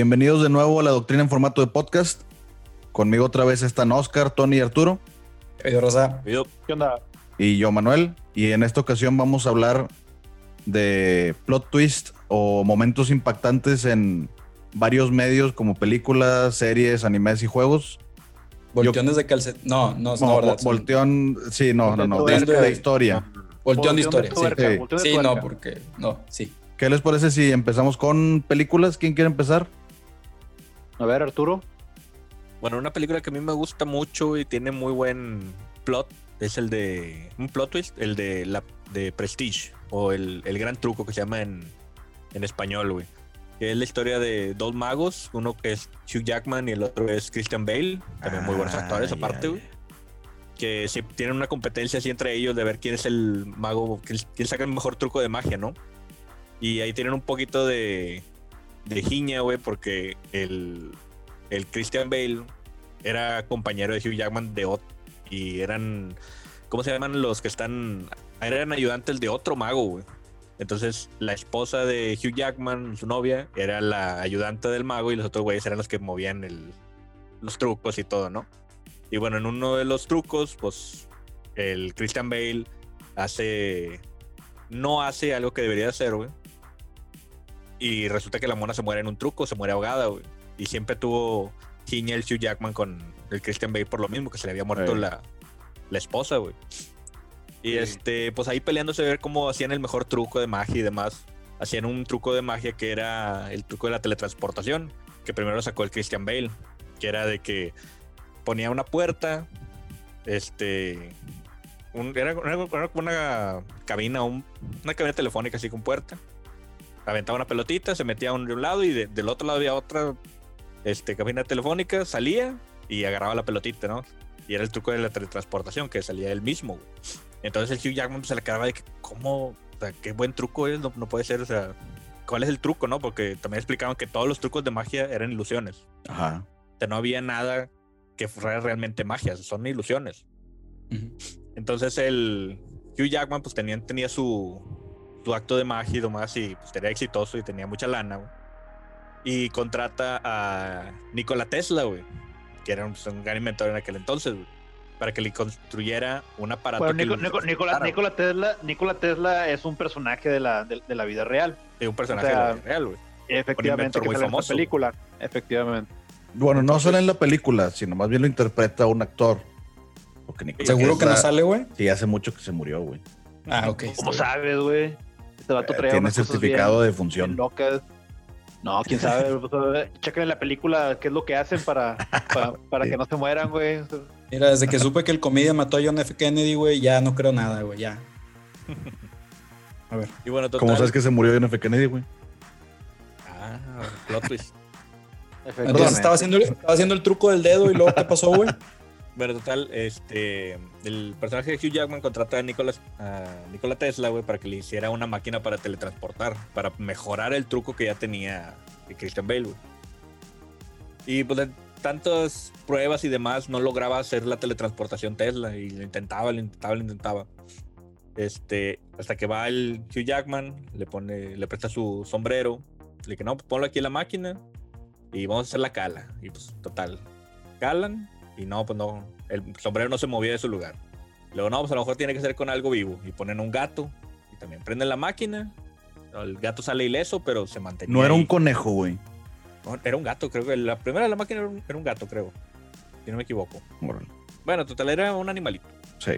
bienvenidos de nuevo a la doctrina en formato de podcast. Conmigo otra vez están Oscar, Tony y Arturo. Yo, Rosa. Yo, ¿Qué onda? Y yo, Manuel. Y en esta ocasión vamos a hablar de plot twist o momentos impactantes en varios medios como películas, series, animes y juegos. Volteones de calcetín. No, no, no, No, verdad. vo- volteón, sí, no, no, no, de, Volteón de- de historia. Volteón de historia. Volteón de Sí, tuerca, sí. volteón no, porque. No, sí. ¿Qué les parece si empezamos con películas? ¿Quién quiere empezar? A ver, Arturo. bueno, una película que a mí me gusta mucho y tiene muy buen plot es el de un plot twist, el de la de Prestige o el, el gran truco que se llama en, en español, güey. Que es la historia de dos magos, uno que es Hugh Jackman y el otro es Christian Bale, también muy buenos Ah, actores aparte, güey. Que sí tienen una competencia así entre ellos de ver quién es el mago, quién, quién saca el mejor truco de magia, ¿no? Y ahí tienen un poquito de, de jiña, güey, porque el, el Christian Bale era compañero de Hugh Jackman de otro. Y eran. ¿Cómo se llaman los que están? Eran ayudantes de otro mago, güey. Entonces, la esposa de Hugh Jackman, su novia, era la ayudante del mago y los otros güeyes eran los que movían el- los trucos y todo, ¿no? Y bueno, en uno de los trucos, pues el Christian Bale hace. No hace algo que debería hacer, güey. Y resulta que la mona se muere en un truco, se muere ahogada, güey. Y siempre tuvo Jiña el Hugh Jackman con el Christian Bale por lo mismo, que se le había muerto la, la esposa, güey. Y Sí. este, pues ahí peleándose a ver cómo hacían el mejor truco de magia y demás. Hacían un truco de magia que era el truco de la teletransportación, que primero sacó el Christian Bale, que era de que ponía una puerta, este, un- era, era- era como una cabina, un- una cabina telefónica así con puerta. Aventaba una pelotita, se metía a un, de un lado y de- del otro lado había otra este, cabina telefónica, salía y agarraba la pelotita, ¿no? Y era el truco de la teletransportación, que salía él mismo. güey. Entonces el Hugh Jackman se le quedaba de que, ¿cómo? O sea, qué buen truco es, no, no puede ser, o sea, ¿cuál es el truco, no? Porque también explicaban que todos los trucos de magia eran ilusiones. Ajá. O sea, no había nada que fuera realmente magia, son ilusiones. Ujú. Entonces el Hugh Jackman pues tenía, tenía su, su acto de magia y demás y pues era exitoso y tenía mucha lana, güey. Y contrata a Nikola Tesla, güey, que era un, pues, un gran inventor en aquel entonces, güey, para que le construyera un aparato. Bueno, Nico- Nico- Nikola, Tesla, Nikola Tesla es un personaje de la, de, de la vida real. güey. un personaje o sea, de la vida real, güey. Efectivamente, inventor que muy sale en famoso. película. Efectivamente. Bueno, no solo en la película, sino más bien lo interpreta un actor. Porque Nikola ¿Seguro que no Tesla- sale, güey? Sí, hace mucho que se murió, güey. Ah, ok. ¿Cómo sabes, güey? Este vato traía Tiene unas cosas certificado bien- de función. locas. No, quién sabe. pues, Chequen en la película qué es lo que hacen para, para, para que no se mueran, güey. Mira, desde que supe que el comedia mató a John F. Kennedy, güey, ya no creo nada, güey, ya. A ver. Y bueno, total. ¿Cómo sabes que se murió John F. Kennedy, güey? Ah, plot twist. Entonces estaba haciendo, estaba haciendo el truco del dedo y luego, ¿qué pasó, güey? Bueno, total, este, el personaje de Hugh Jackman contrata a Nikola, a Nikola Tesla, güey, para que le hiciera una máquina para teletransportar, para mejorar el truco que ya tenía Christian Bale, güey. Y pues de tantas pruebas y demás, no lograba hacer la teletransportación Tesla y lo intentaba, lo intentaba, lo intentaba. Este, hasta que va el Hugh Jackman, le pone, le presta su sombrero, le dice, no, pues ponlo aquí en la máquina y vamos a hacer la cala. Y pues, total, calan y no, pues no, el sombrero no se movía de su lugar. Luego, no, pues a lo mejor tiene que ser con algo vivo. Y ponen un gato y también prenden la máquina. El gato sale ileso, pero se mantenía. No era un conejo, güey. No, era un gato, creo que la primera de la máquina era un, era un gato, creo. Si no me equivoco. Bueno, total, era un animalito. Sí.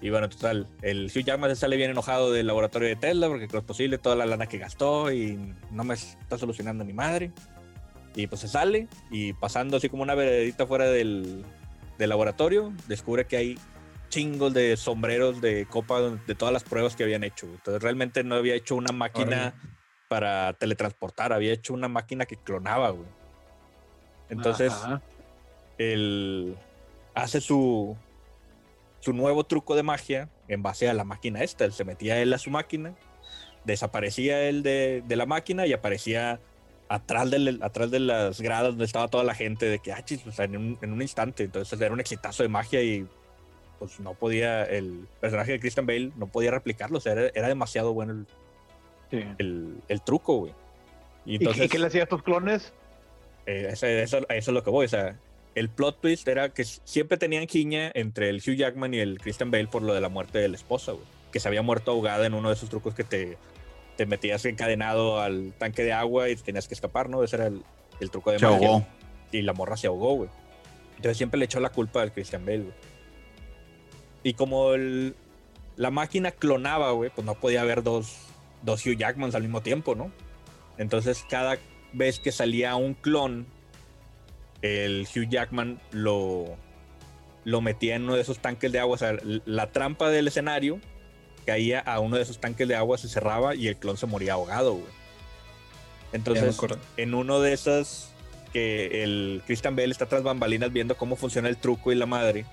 Y bueno, total, el Hugh Jackman se sale bien enojado del laboratorio de Tesla porque es posible toda la lana que gastó y no me está solucionando ni madre. Y pues se sale y pasando así como una veredita fuera del, del laboratorio, descubre que hay chingos de sombreros de copa de todas las pruebas que habían hecho. Entonces realmente no había hecho una máquina para teletransportar, había hecho una máquina que clonaba, güey. Entonces, Ajá. él hace su, su nuevo truco de magia en base a la máquina esta. Él se metía él a su máquina, desaparecía él de, de la máquina y aparecía atrás de, atrás de las gradas donde estaba toda la gente de que, ah, chis, o sea, en un, en un instante. Entonces era un exitazo de magia y pues no podía, el personaje de Christian Bale no podía replicarlo, o sea, era, era demasiado bueno el, Sí. el, el truco, güey. Y ¿Y, entonces... qué- qué le hacía a estos clones? eh, eso, eso- eso es lo que voy. O sea, el plot twist era que siempre tenían quiña entre el Hugh Jackman y el Christian Bale por lo de la muerte de la esposa, güey. Que se había muerto ahogada en uno de esos trucos que te, te metías encadenado al tanque de agua y tenías que escapar, ¿no? Ese era el, el truco de Se magia. ahogó. Y la morra se ahogó, güey. Entonces siempre le echó la culpa al Christian Bale, güey. Y como el- la máquina clonaba, güey, pues no podía haber dos, dos Hugh Jackmans al mismo tiempo, ¿no? Entonces cada vez que salía un clon, el Hugh Jackman lo, lo metía en uno de esos tanques de agua. O sea, la trampa del escenario caía a uno de esos tanques de agua, se cerraba y el clon se moría ahogado, güey. Entonces, en uno de esas que el Christian Bale está tras bambalinas viendo cómo funciona el truco y la madre,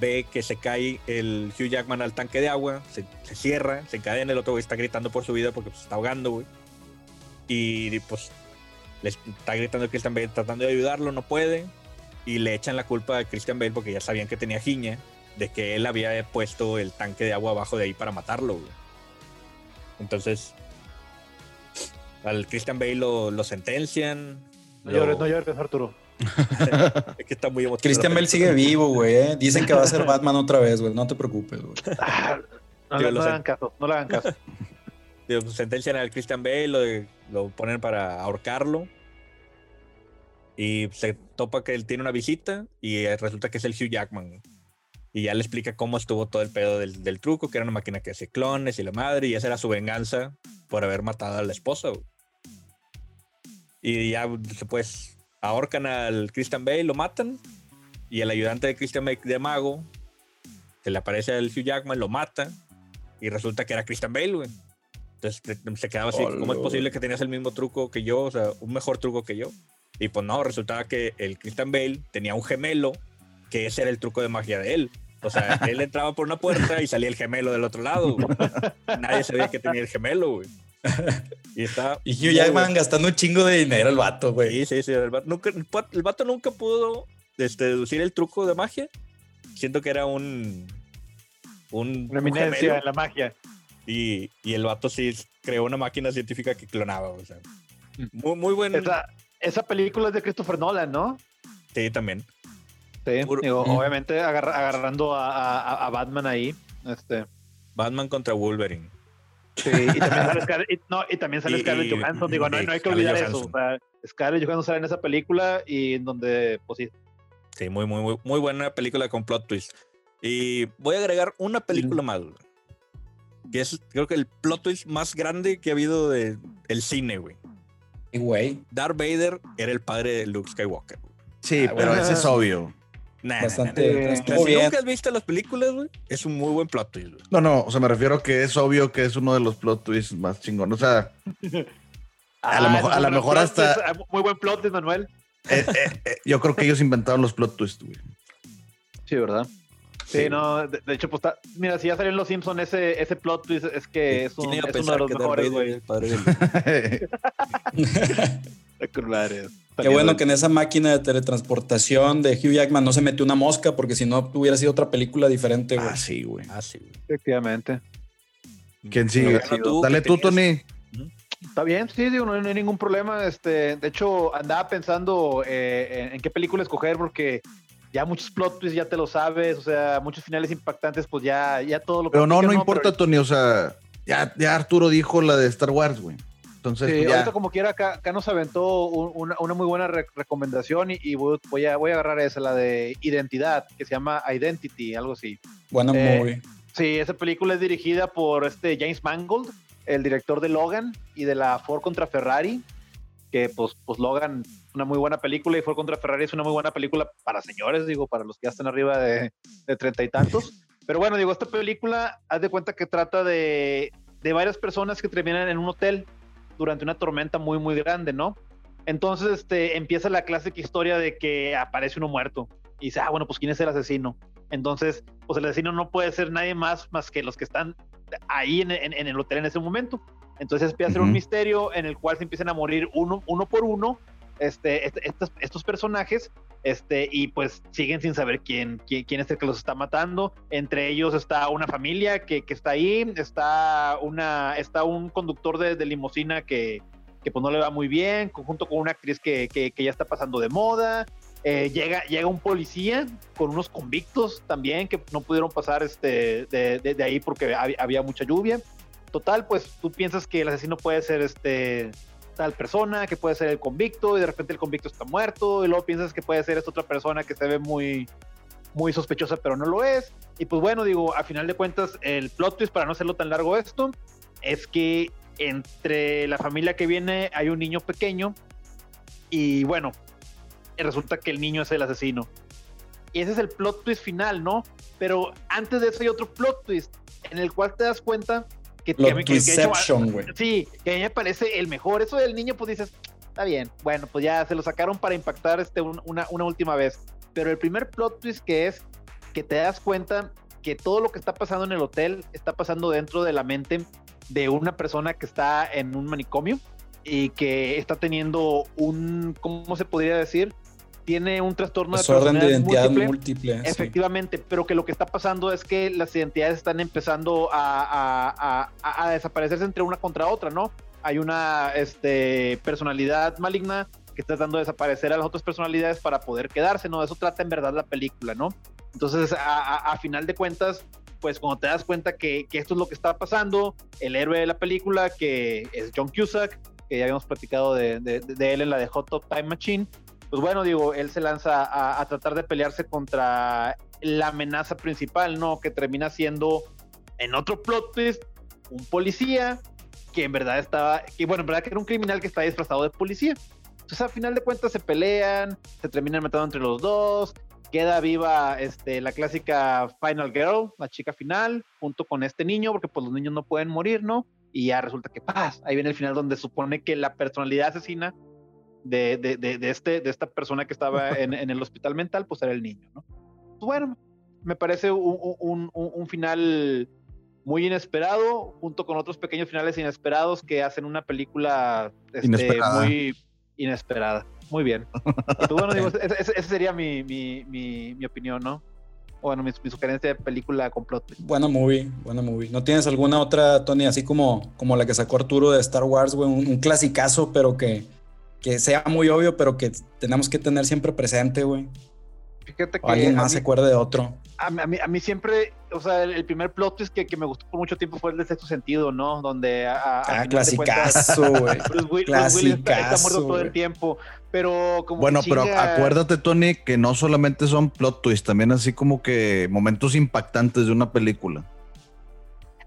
ve que se cae el Hugh Jackman al tanque de agua, se, se cierra, se encadena, el otro güey está gritando por su vida porque pues, se está ahogando, güey. Y pues le está gritando a Christian Bale tratando de ayudarlo, no puede. Y le echan la culpa a Christian Bale porque ya sabían que tenía giña de que él había puesto el tanque de agua abajo de ahí para matarlo, güey. Entonces, al Christian Bale lo, lo sentencian. No lo- llores, no llores, Arturo. Es que está muy emotivo. Christian Bale sigue vivo, güey. eh. Dicen que va a ser Batman otra vez, güey. No te preocupes, güey. Ah, No, lo no le hagan caso, no le hagan caso. Digo, pues, sentencian al Christian Bale, lo, lo ponen para ahorcarlo. Y se topa que él tiene una visita y resulta que es el Hugh Jackman. Y ya le explica cómo estuvo todo el pedo del, del truco, que era una máquina que hace clones y la madre, y esa era su venganza por haber matado a la esposa. güey. Y ya pues ahorcan al Christian Bale, lo matan, y el ayudante de Christian Bale de mago, se le aparece al Hugh Jackman, lo mata, y resulta que era Christian Bale, güey. Entonces se quedaba así, ¿cómo es posible que tenías el mismo truco que yo? O sea, un mejor truco que yo. Y pues no, resultaba que el Christian Bale tenía un gemelo, que ese era el truco de magia de él. O sea, él entraba por una puerta y salía el gemelo del otro lado. güey. Nadie sabía que tenía el gemelo, güey. Y está. Y Hugh Jackman bueno. gastando un chingo de dinero el vato, güey. Sí, sí, sí. El vato nunca, el vato nunca pudo este, deducir el truco de magia. Siento que era un. Un, Una un eminencia gemelo. en la magia. Y, y el vato sí creó una máquina científica que clonaba. O sea, muy, muy buen. Esa, esa película es de Christopher Nolan, ¿no? Sí, también. Sí, Puro- digo, Mm. obviamente agarra- agarrando a, a- a Batman ahí. Este, Batman contra Wolverine. sí, y también sale, Scarlett, y- no, y también sale Y- Scarlett Johansson. Digo, no, no hay que Scarlett olvidar eso. O sea, Scarlett Johansson sale en esa película y en donde, pues sí, Sí, muy, muy, muy, muy buena película con plot twist. Y voy a agregar una película más. güey, Que es, creo que el plot twist más grande que ha habido de el cine, güey. Güey, Darth Vader era el padre de Luke Skywalker. güey. Sí, Ah, pero bueno. ese es obvio. Nah, nah, nah, nah. bastante. Estuvo si bien. nunca has visto las películas, güey, es un muy buen plot twist. güey. No, no, o sea, me refiero que es obvio que es uno de los plot twists más chingones. O sea, A lo Ah, mejor- a lo mejor plot hasta- ah, Muy buen plot de Manuel. eh, eh, eh, yo creo que ellos inventaron los plot twists, güey. Sí, ¿verdad? Sí, no, de, de hecho, pues está, mira, si ya salió en Los Simpsons ese, ese plot twist, es que es, un, ¿Quién iba a es uno de los mejores, güey. era el padre de Luke? espectaculares. Qué bueno que en esa máquina de teletransportación de Hugh Jackman no se metió una mosca, porque si no hubiera sido otra película diferente, güey. ah, sí, güey. Ah, sí, güey. Efectivamente. ¿Quién sigue? Bueno, Dale que tú, tenías- Tony. Está bien, sí, digo, no, no hay ningún problema. Este, de hecho, andaba pensando eh, en, en qué película escoger porque ya muchos plot twists ya te lo sabes, o sea, muchos finales impactantes, pues ya, ya todo lo Pero no, no importa, Pero, Tony. O sea, ya, ya Arturo dijo la de Star Wars, güey. Entonces, sí, pues, ya. ahorita como quiera, acá, acá nos aventó un- una, una muy buena re- recomendación y, y voy, voy a, voy a agarrar esa, la de Identidad, que se llama Identity, algo así. Buena Eh, movie. Sí, esa película es dirigida por este James Mangold, el director de Logan y de la Ford contra Ferrari, que pues, pues Logan una muy buena película y Ford contra Ferrari es una muy buena película para señores, digo, para los que ya están arriba de de treinta y tantos. Pero bueno, digo, esta película, haz de cuenta que trata de, de varias personas que terminan en un hotel durante una tormenta muy, muy grande, ¿no? Entonces este, empieza la clásica historia de que aparece uno muerto y dice, ah, bueno, pues ¿quién es el asesino? Entonces, pues el asesino no puede ser nadie más más que los que están ahí en, en- en el hotel en ese momento. Entonces empieza a ser un misterio en el cual se empiezan a morir uno, uno por uno este, este- estos, estos personajes este, y pues siguen sin saber quién, quién, quién es el que los está matando. Entre ellos está una familia que, que está ahí, está, una, está un conductor de, de limusina que, que pues no le va muy bien, junto con una actriz que, que, que ya está pasando de moda. Eh, llega, llega un policía con unos convictos también que no pudieron pasar este, de, de, de ahí porque había, había mucha lluvia. Total, pues tú piensas que el asesino puede ser este tal persona, que puede ser el convicto, y de repente el convicto está muerto, y luego piensas que puede ser esta otra persona que se ve muy, muy sospechosa, pero no lo es. Y pues bueno, digo, a final de cuentas, el plot twist, para no hacerlo tan largo esto, es que entre la familia que viene hay un niño pequeño, y bueno, resulta que el niño es el asesino. Y ese es el plot twist final, ¿no? Pero antes de eso hay otro plot twist en el cual te das cuenta que, Plot que, que- twistception, güey. Sí, que a mí me parece el mejor. Eso del niño, pues dices, está bien. Bueno, pues ya se lo sacaron para impactar este un- una, una última vez. Pero el primer plot twist que es que te das cuenta que todo lo que está pasando en el hotel está pasando dentro de la mente de una persona que está en un manicomio y que está teniendo un, ¿cómo se podría decir? Tiene un trastorno Desorden de personalidad identidad múltiple. múltiple. sí. Efectivamente, pero que lo que está pasando es que las identidades están empezando a, a- a- a- a desaparecerse entre una contra otra, ¿no? Hay una este, personalidad maligna que está tratando de desaparecer a las otras personalidades para poder quedarse, ¿no? De eso trata en verdad la película, ¿no? Entonces, a, a- a final de cuentas, pues cuando te das cuenta que, que esto es lo que está pasando, el héroe de la película, que es John Cusack, que ya habíamos platicado de, de- de él en la de Hot Top Time Machine, pues bueno, digo, él se lanza a, tratar de pelearse contra la amenaza principal, ¿no? Que termina siendo, en otro plot twist, un policía que en verdad estaba, que bueno, en verdad que era un criminal que está disfrazado de policía. Entonces, al final de cuentas, se pelean, se terminan matando entre los dos, queda viva este, la clásica Final Girl, la chica final, junto con este niño, porque pues los niños no pueden morir, ¿no? Y ya resulta que paz, ahí viene el final donde supone que la personalidad asesina de, de, de, de este, de esta persona que estaba en, en, el hospital mental, pues era el niño, ¿no? Pues bueno, me parece un, un, un, un, final muy inesperado, junto con otros pequeños finales inesperados que hacen una película este, Inesperada. muy inesperada. Muy bien. Y pues bueno, digo, esa sería mi, mi, mi, mi, opinión, ¿no? Bueno, mi, mi, sugerencia de película complot. Buena movie, buena movie. ¿No tienes alguna otra, Tony, así como, como la que sacó Arturo de Star Wars, güey? Un, un clasicazo, pero que, que sea muy obvio, pero que tenemos que tener siempre presente, güey. Fíjate que. O alguien más mí, se acuerde de otro. A mí, a mí, a mí siempre, o sea, el, el, primer plot twist que, que me gustó por mucho tiempo fue el de sexto sentido, ¿no? Donde. A, ah, clasicazo, güey. Está, está, muerto todo el tiempo. Pero como. Bueno, chinga... pero acuérdate, Tony, que no solamente son plot twists, también así como que momentos impactantes de una película.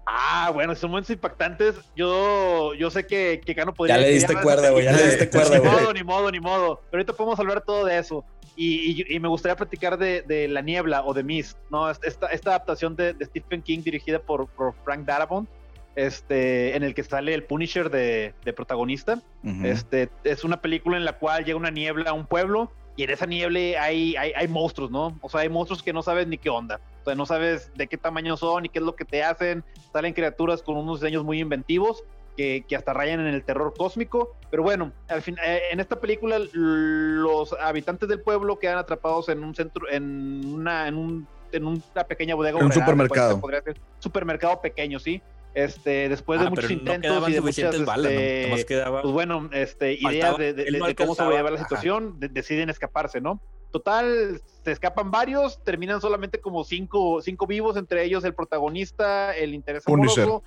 Ah, bueno, son momentos impactantes. Yo, yo sé que, que Cano podría. Ya le diste cuerda, güey. Ya le diste cuerda, güey. Ni modo, ni modo, ni modo. Pero ahorita podemos hablar todo de eso. Y, y, y me gustaría platicar de, de, La Niebla o de Mist, ¿no? Esta, esta adaptación de, de, Stephen King dirigida por, por, Frank Darabont, este, en el que sale el Punisher de, de protagonista. Uh -huh. este, es una película en la cual llega una niebla a un pueblo y en esa niebla hay, hay, hay, monstruos, ¿no? O sea, hay monstruos que no sabes ni qué onda. O sea, no sabes de qué tamaño son y qué es lo que te hacen. Salen criaturas con unos diseños muy inventivos que, que hasta rayan en el terror cósmico. Pero bueno, al fin, eh, en esta película los habitantes del pueblo quedan atrapados en un centro, en una, en un, en una pequeña bodega. En un supermercado. Podría ser supermercado pequeño, sí. Este, después de ah, muchos intentos no y de muchas, balas, este, ¿no? quedaba... pues bueno, este, ideas Faltaba, de, de, no de cómo sobrellevar la situación, de, deciden escaparse, ¿no? Total, se escapan varios, terminan solamente como cinco, cinco vivos, entre ellos el protagonista, el interés amoroso,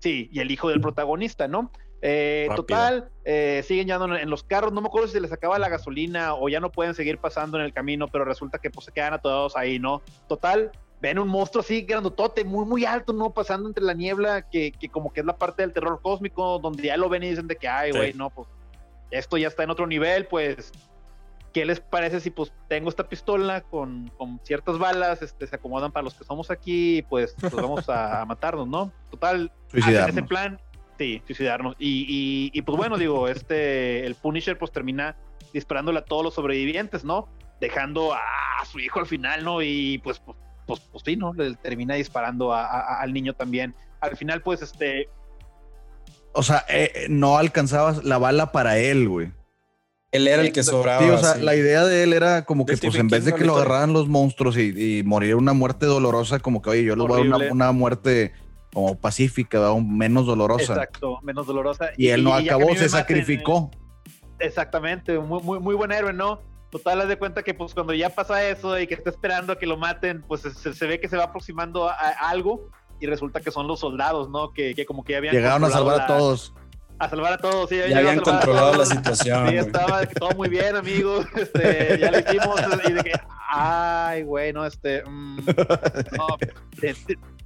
sí, y el hijo del protagonista, ¿no? Eh, total, eh, siguen ya en los carros, no me acuerdo si se les acaba la gasolina o ya no pueden seguir pasando en el camino, pero resulta que pues se quedan atorados ahí, ¿no? Total, ven un monstruo así grandotote, muy, muy alto, ¿no? Pasando entre la niebla, que, que, como que es la parte del terror cósmico, donde ya lo ven y dicen de que, ay, güey, sí. no, pues esto ya está en otro nivel, pues, ¿qué les parece si pues tengo esta pistola con, con ciertas balas, este, se acomodan para los que somos aquí, pues, pues vamos a, a, matarnos, ¿no? Total, hacen ese plan, sí, suicidarnos. Y, y, y pues bueno, digo, este, el Punisher pues termina disparándole a todos los sobrevivientes, ¿no? Dejando a, a su hijo al final, ¿no? Y pues, pues pues, pues sí, ¿no? Le termina disparando a, al niño también. Al final, pues, este. O sea, eh, no alcanzaba la bala para él, güey. Él era el que sobraba. Sí, o sea, sí. la idea de él era como que, De pues, Stephen en vez de que lo ¿no? agarraran los monstruos y, y morir una muerte dolorosa, como que, oye, yo les voy a dar una, muerte como pacífica, o menos dolorosa. Exacto, menos dolorosa. Y, él no acabó, se maten, sacrificó. Exactamente, muy, muy, muy buen héroe, ¿no? Total, haz de cuenta que pues cuando ya pasa eso y que está esperando a que lo maten, pues se, se ve que se va aproximando a, a algo y resulta que son los soldados, ¿no? Que, que como que ya habían... Llegaron a salvar a la- todos. A salvar a todos, sí. Ya habían controlado la situación. Sí, estaba todo muy bien, amigos. Este, ya lo hicimos. Y de que, ay, güey, no, este. mm, no,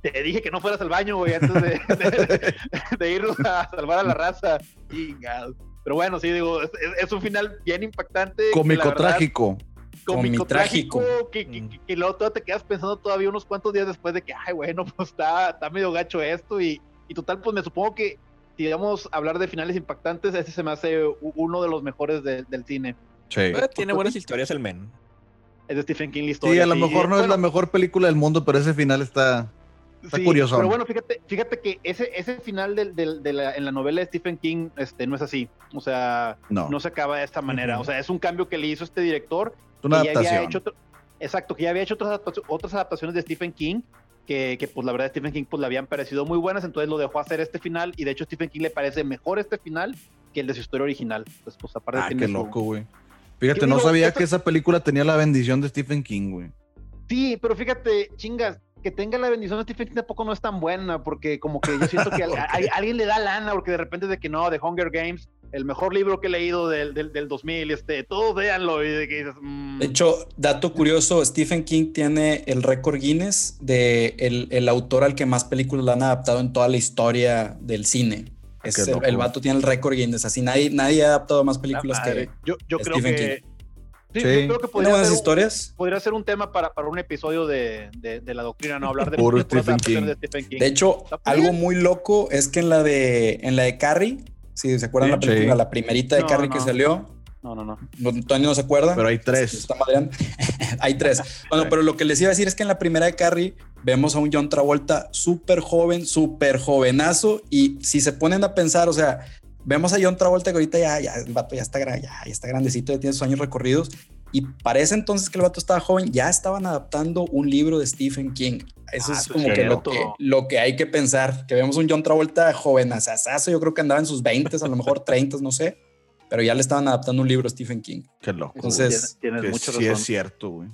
te, dije que no fueras al baño, güey, antes de, de- de irnos a salvar a la raza. Pero bueno, sí, digo, es, un final bien impactante. la Cómico trágico. Cómico Comitrágico. trágico. Que, que, que- que luego te quedas pensando todavía unos cuantos días después de que, ay, bueno, pues está, está medio gacho esto. Y, y total, pues me supongo que si vamos a hablar de finales impactantes, ese se me hace uno de los mejores de- del cine. Sí. Eh, Tiene buenas historias el men. Es de Stephen King la Sí, historia. a lo mejor no es Bueno, la mejor película del mundo, pero ese final está. está sí, curioso. Pero bueno, fíjate, fíjate que ese, ese final del- del- de la, en la novela de Stephen King este, no es así. O sea, No, no se acaba de esta manera. O sea, es un cambio que le hizo este director. es una que ya había adaptación. hecho otro- exacto, que ya había hecho otras, otras adaptaciones de Stephen King. Que, que, pues la verdad Stephen King pues le habían parecido muy buenas, entonces lo dejó hacer este final y de hecho Stephen King le parece mejor este final que el de su historia original. Pues, pues aparte Ah, qué su- loco, güey. Fíjate, no digo, sabía que esa película tenía la bendición de Stephen King, güey. Sí, pero fíjate, chingas, que tenga la bendición de Stephen King tampoco no es tan buena, porque como que yo siento que a, a- a alguien le da lana, porque de repente de que no, de Hunger Games, el mejor libro que he leído del, del, del 2000, este, todos véanlo, y de que dices, mm, De hecho, dato curioso, Stephen King tiene el récord Guinness de el, el autor al que más películas le han adaptado en toda la historia del cine. Es Qué el, el vato tiene el récord Guinness, así nadie, nadie ha adaptado más la películas que... yo, yo creo que... Sí, Sí. yo creo que ¿Tiene podría ser, un, historias? podría ser un tema para, para un episodio de, de, de la doctrina, no hablar de, puras Stephen King. de Stephen King. De hecho, algo muy loco es que en la de, en la de Carrie, si se acuerdan Sí, la película, sí. la primerita de No, Carrie que salió, no, no, no. no, Tony no se acuerda. Pero hay tres. está madreando. Hay tres. Bueno, pero lo que les iba a decir es que en la primera de Carrie vemos a un John Travolta súper joven, súper jovenazo. Y si se ponen a pensar, o sea, vemos a John Travolta que ahorita ya, ya, el vato ya está, ya, ya está grandecito, ya tiene sus años recorridos. Y parece entonces que el vato estaba joven, ya estaban adaptando un libro de Stephen King. Eso Ah, es como que lo, que lo que hay que pensar. Que vemos un John Travolta joven, asasazo, yo creo que andaba en sus 20, a lo mejor 30, no sé. Pero ya le estaban adaptando un libro a Stephen King. Qué loco. Entonces, tienes, tienes que mucha sí razón. es cierto, güey.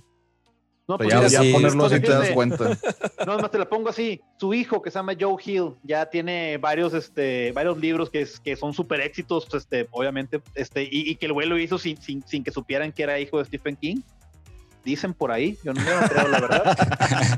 No, pues ya, ya sí, ponerlo así te das cuenta. No, más te la pongo así. Su hijo, que se llama Joe Hill, ya tiene varios, este, varios libros que, es- que son súper éxitos, este, obviamente, este, y, y que el güey lo hizo sin, sin, sin que supieran que era hijo de Stephen King. Dicen por ahí, yo no, yo no creo la verdad.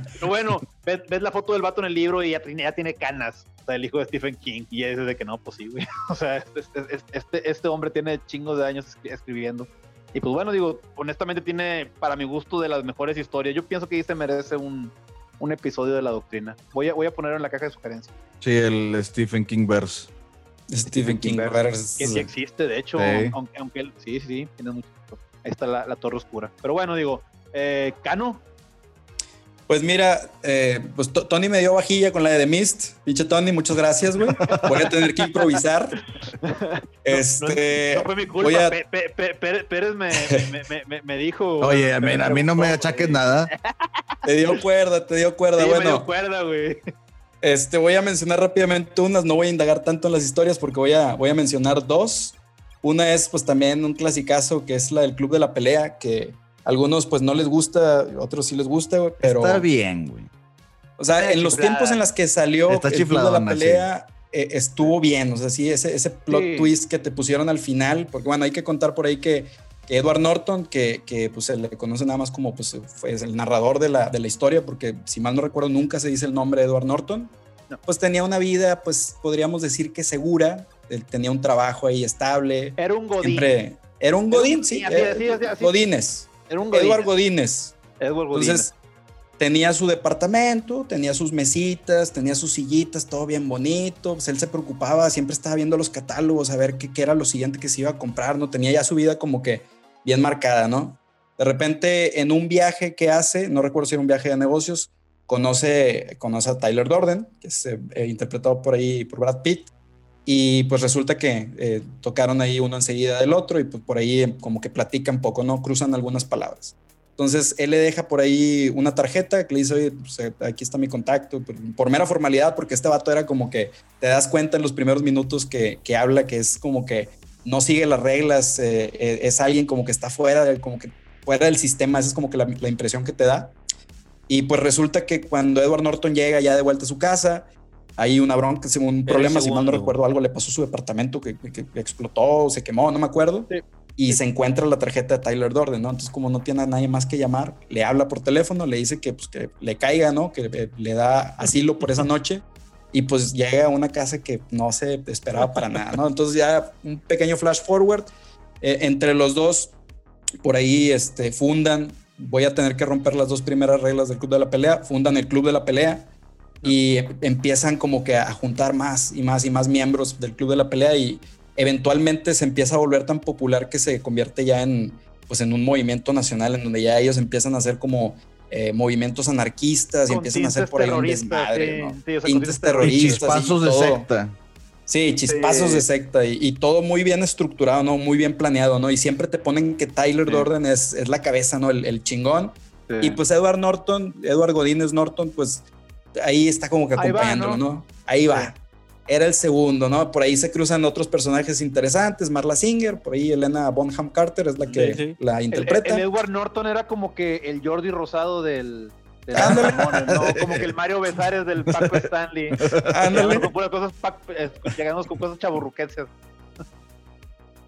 Pero bueno, ves, ves la foto del vato en el libro y ya, tiene- ya tiene canas, o sea, el hijo de Stephen King, y ya dices de que no, pues sí, güey. O sea, este, este, este, este hombre tiene chingos de años escri- escribiendo. Y pues bueno, digo, honestamente tiene, para mi gusto, de las mejores historias. Yo pienso que ahí se merece un, un episodio de la doctrina. Voy a, voy a ponerlo en la caja de sugerencias. Sí, el Stephen King verse. Stephen King King versus- Que sí existe, de hecho, Sí. aunque, aunque él- sí, sí, sí, tiene mucho. Ahí está la, la torre oscura. Pero bueno, digo, eh, Cano, Pues mira, eh, pues To- Tony me dio vajilla con la de The Mist. Pinche Tony, muchas gracias, güey. Voy a tener que improvisar. Este, no fue mi culpa. voy a- Pe- Pe- Pe- Pérez, me, me- me- me- me dijo. Oye, a mí, me a mí no me achaques nada. te dio cuerda, te dio cuerda. Sí, me bueno, dio cuerda, güey. este, voy a mencionar rápidamente unas. No voy a indagar tanto en las historias porque voy a, voy a mencionar dos. Una es, pues, también un clasicazo que es la del Club de la Pelea, que algunos, pues, no les gusta, otros sí les gusta, güey, pero. Está bien, güey. O sea, Está en los chiflada. tiempos en los que salió Está el Club de la pelea, eh, estuvo bien. O sea, sí, ese, ese plot Sí. twist que te pusieron al final, porque bueno, hay que contar por ahí que, que Edward Norton, que, que, pues se le conoce nada más como pues, fue el narrador de la, de la historia, porque si mal no recuerdo, nunca se dice el nombre de Edward Norton. No. Pues tenía una vida, pues podríamos decir que segura. Él tenía un trabajo ahí estable. Era un Godín. Siempre. Era un Godín, sí, así, eh, así, así, así. Godínez. Era un. Edward Godínez. Edward Godín. Entonces, tenía su departamento, tenía sus mesitas, tenía sus sillitas, todo bien bonito. Pues él se preocupaba, siempre estaba viendo los catálogos, a ver qué, qué era lo siguiente que se iba a comprar, ¿no? Tenía ya su vida como que bien marcada, ¿no? De repente, en un viaje que hace, no recuerdo si era un viaje de negocios, conoce, conoce a Tyler Dorden, que es eh, eh, interpretado por ahí por Brad Pitt. Y pues resulta que eh, tocaron ahí uno enseguida del otro y pues por ahí eh, como que platican poco, ¿no? Cruzan algunas palabras. Entonces él le deja por ahí una tarjeta que le dice, oye, pues, eh, aquí está mi contacto, por, mera formalidad, porque este vato era como que te das cuenta en los primeros minutos que, que habla que es como que no sigue las reglas, es alguien como que está fuera, de, como que fuera del sistema, esa es como que la impresión que te da. Y pues resulta que cuando Edward Norton llega ya de vuelta a su casa, hay una bronca, un problema, si mal no recuerdo, algo le pasó a su departamento que, que- que explotó, se quemó, no me acuerdo. Sí. Y se encuentra la tarjeta de Tyler Durden, ¿no? Entonces, como no tiene a nadie más que llamar, le habla por teléfono, le dice que, pues, que le caiga, ¿no? Que le da asilo por esa noche. Y pues llega a una casa que no se esperaba para nada, ¿no? Entonces, ya un pequeño flash forward. eh, entre los dos, por ahí este, fundan. Voy a tener que romper las dos primeras reglas del club de la pelea. Fundan el club de la pelea y em- empiezan como que a juntar más y más y más miembros del club de la pelea y eventualmente se empieza a volver tan popular que se convierte ya en pues en un movimiento nacional en donde ya ellos empiezan a hacer como eh, movimientos anarquistas y Con empiezan a hacer por ahí un desmadre, sí, ¿no? sí, o sea, con Tintes tintes Y terroristas y chispazos de secta. Sí, chispazos Sí. de secta y, y todo muy bien estructurado, ¿no? Muy bien planeado, ¿no? Y siempre te ponen que Tyler Sí. Durden es, es la cabeza, ¿no? El, el chingón. Sí. Y pues Edward Norton, Edward Godínez Norton, pues ahí está como que Ahí va, acompañándolo, ¿no? ¿no? Ahí va. Era el segundo, ¿no? Por ahí se cruzan otros personajes interesantes, Marla Singer, por ahí Elena Bonham Carter es la que Sí, sí. la interpreta. El, Edward Norton era como que el Jordi Rosado del. Ramones, ¿no? Como que el Mario Besares del Paco Stanley. Ándale. Llegamos con puras cosas, pac- eh, llegamos con cosas chaburruquenses.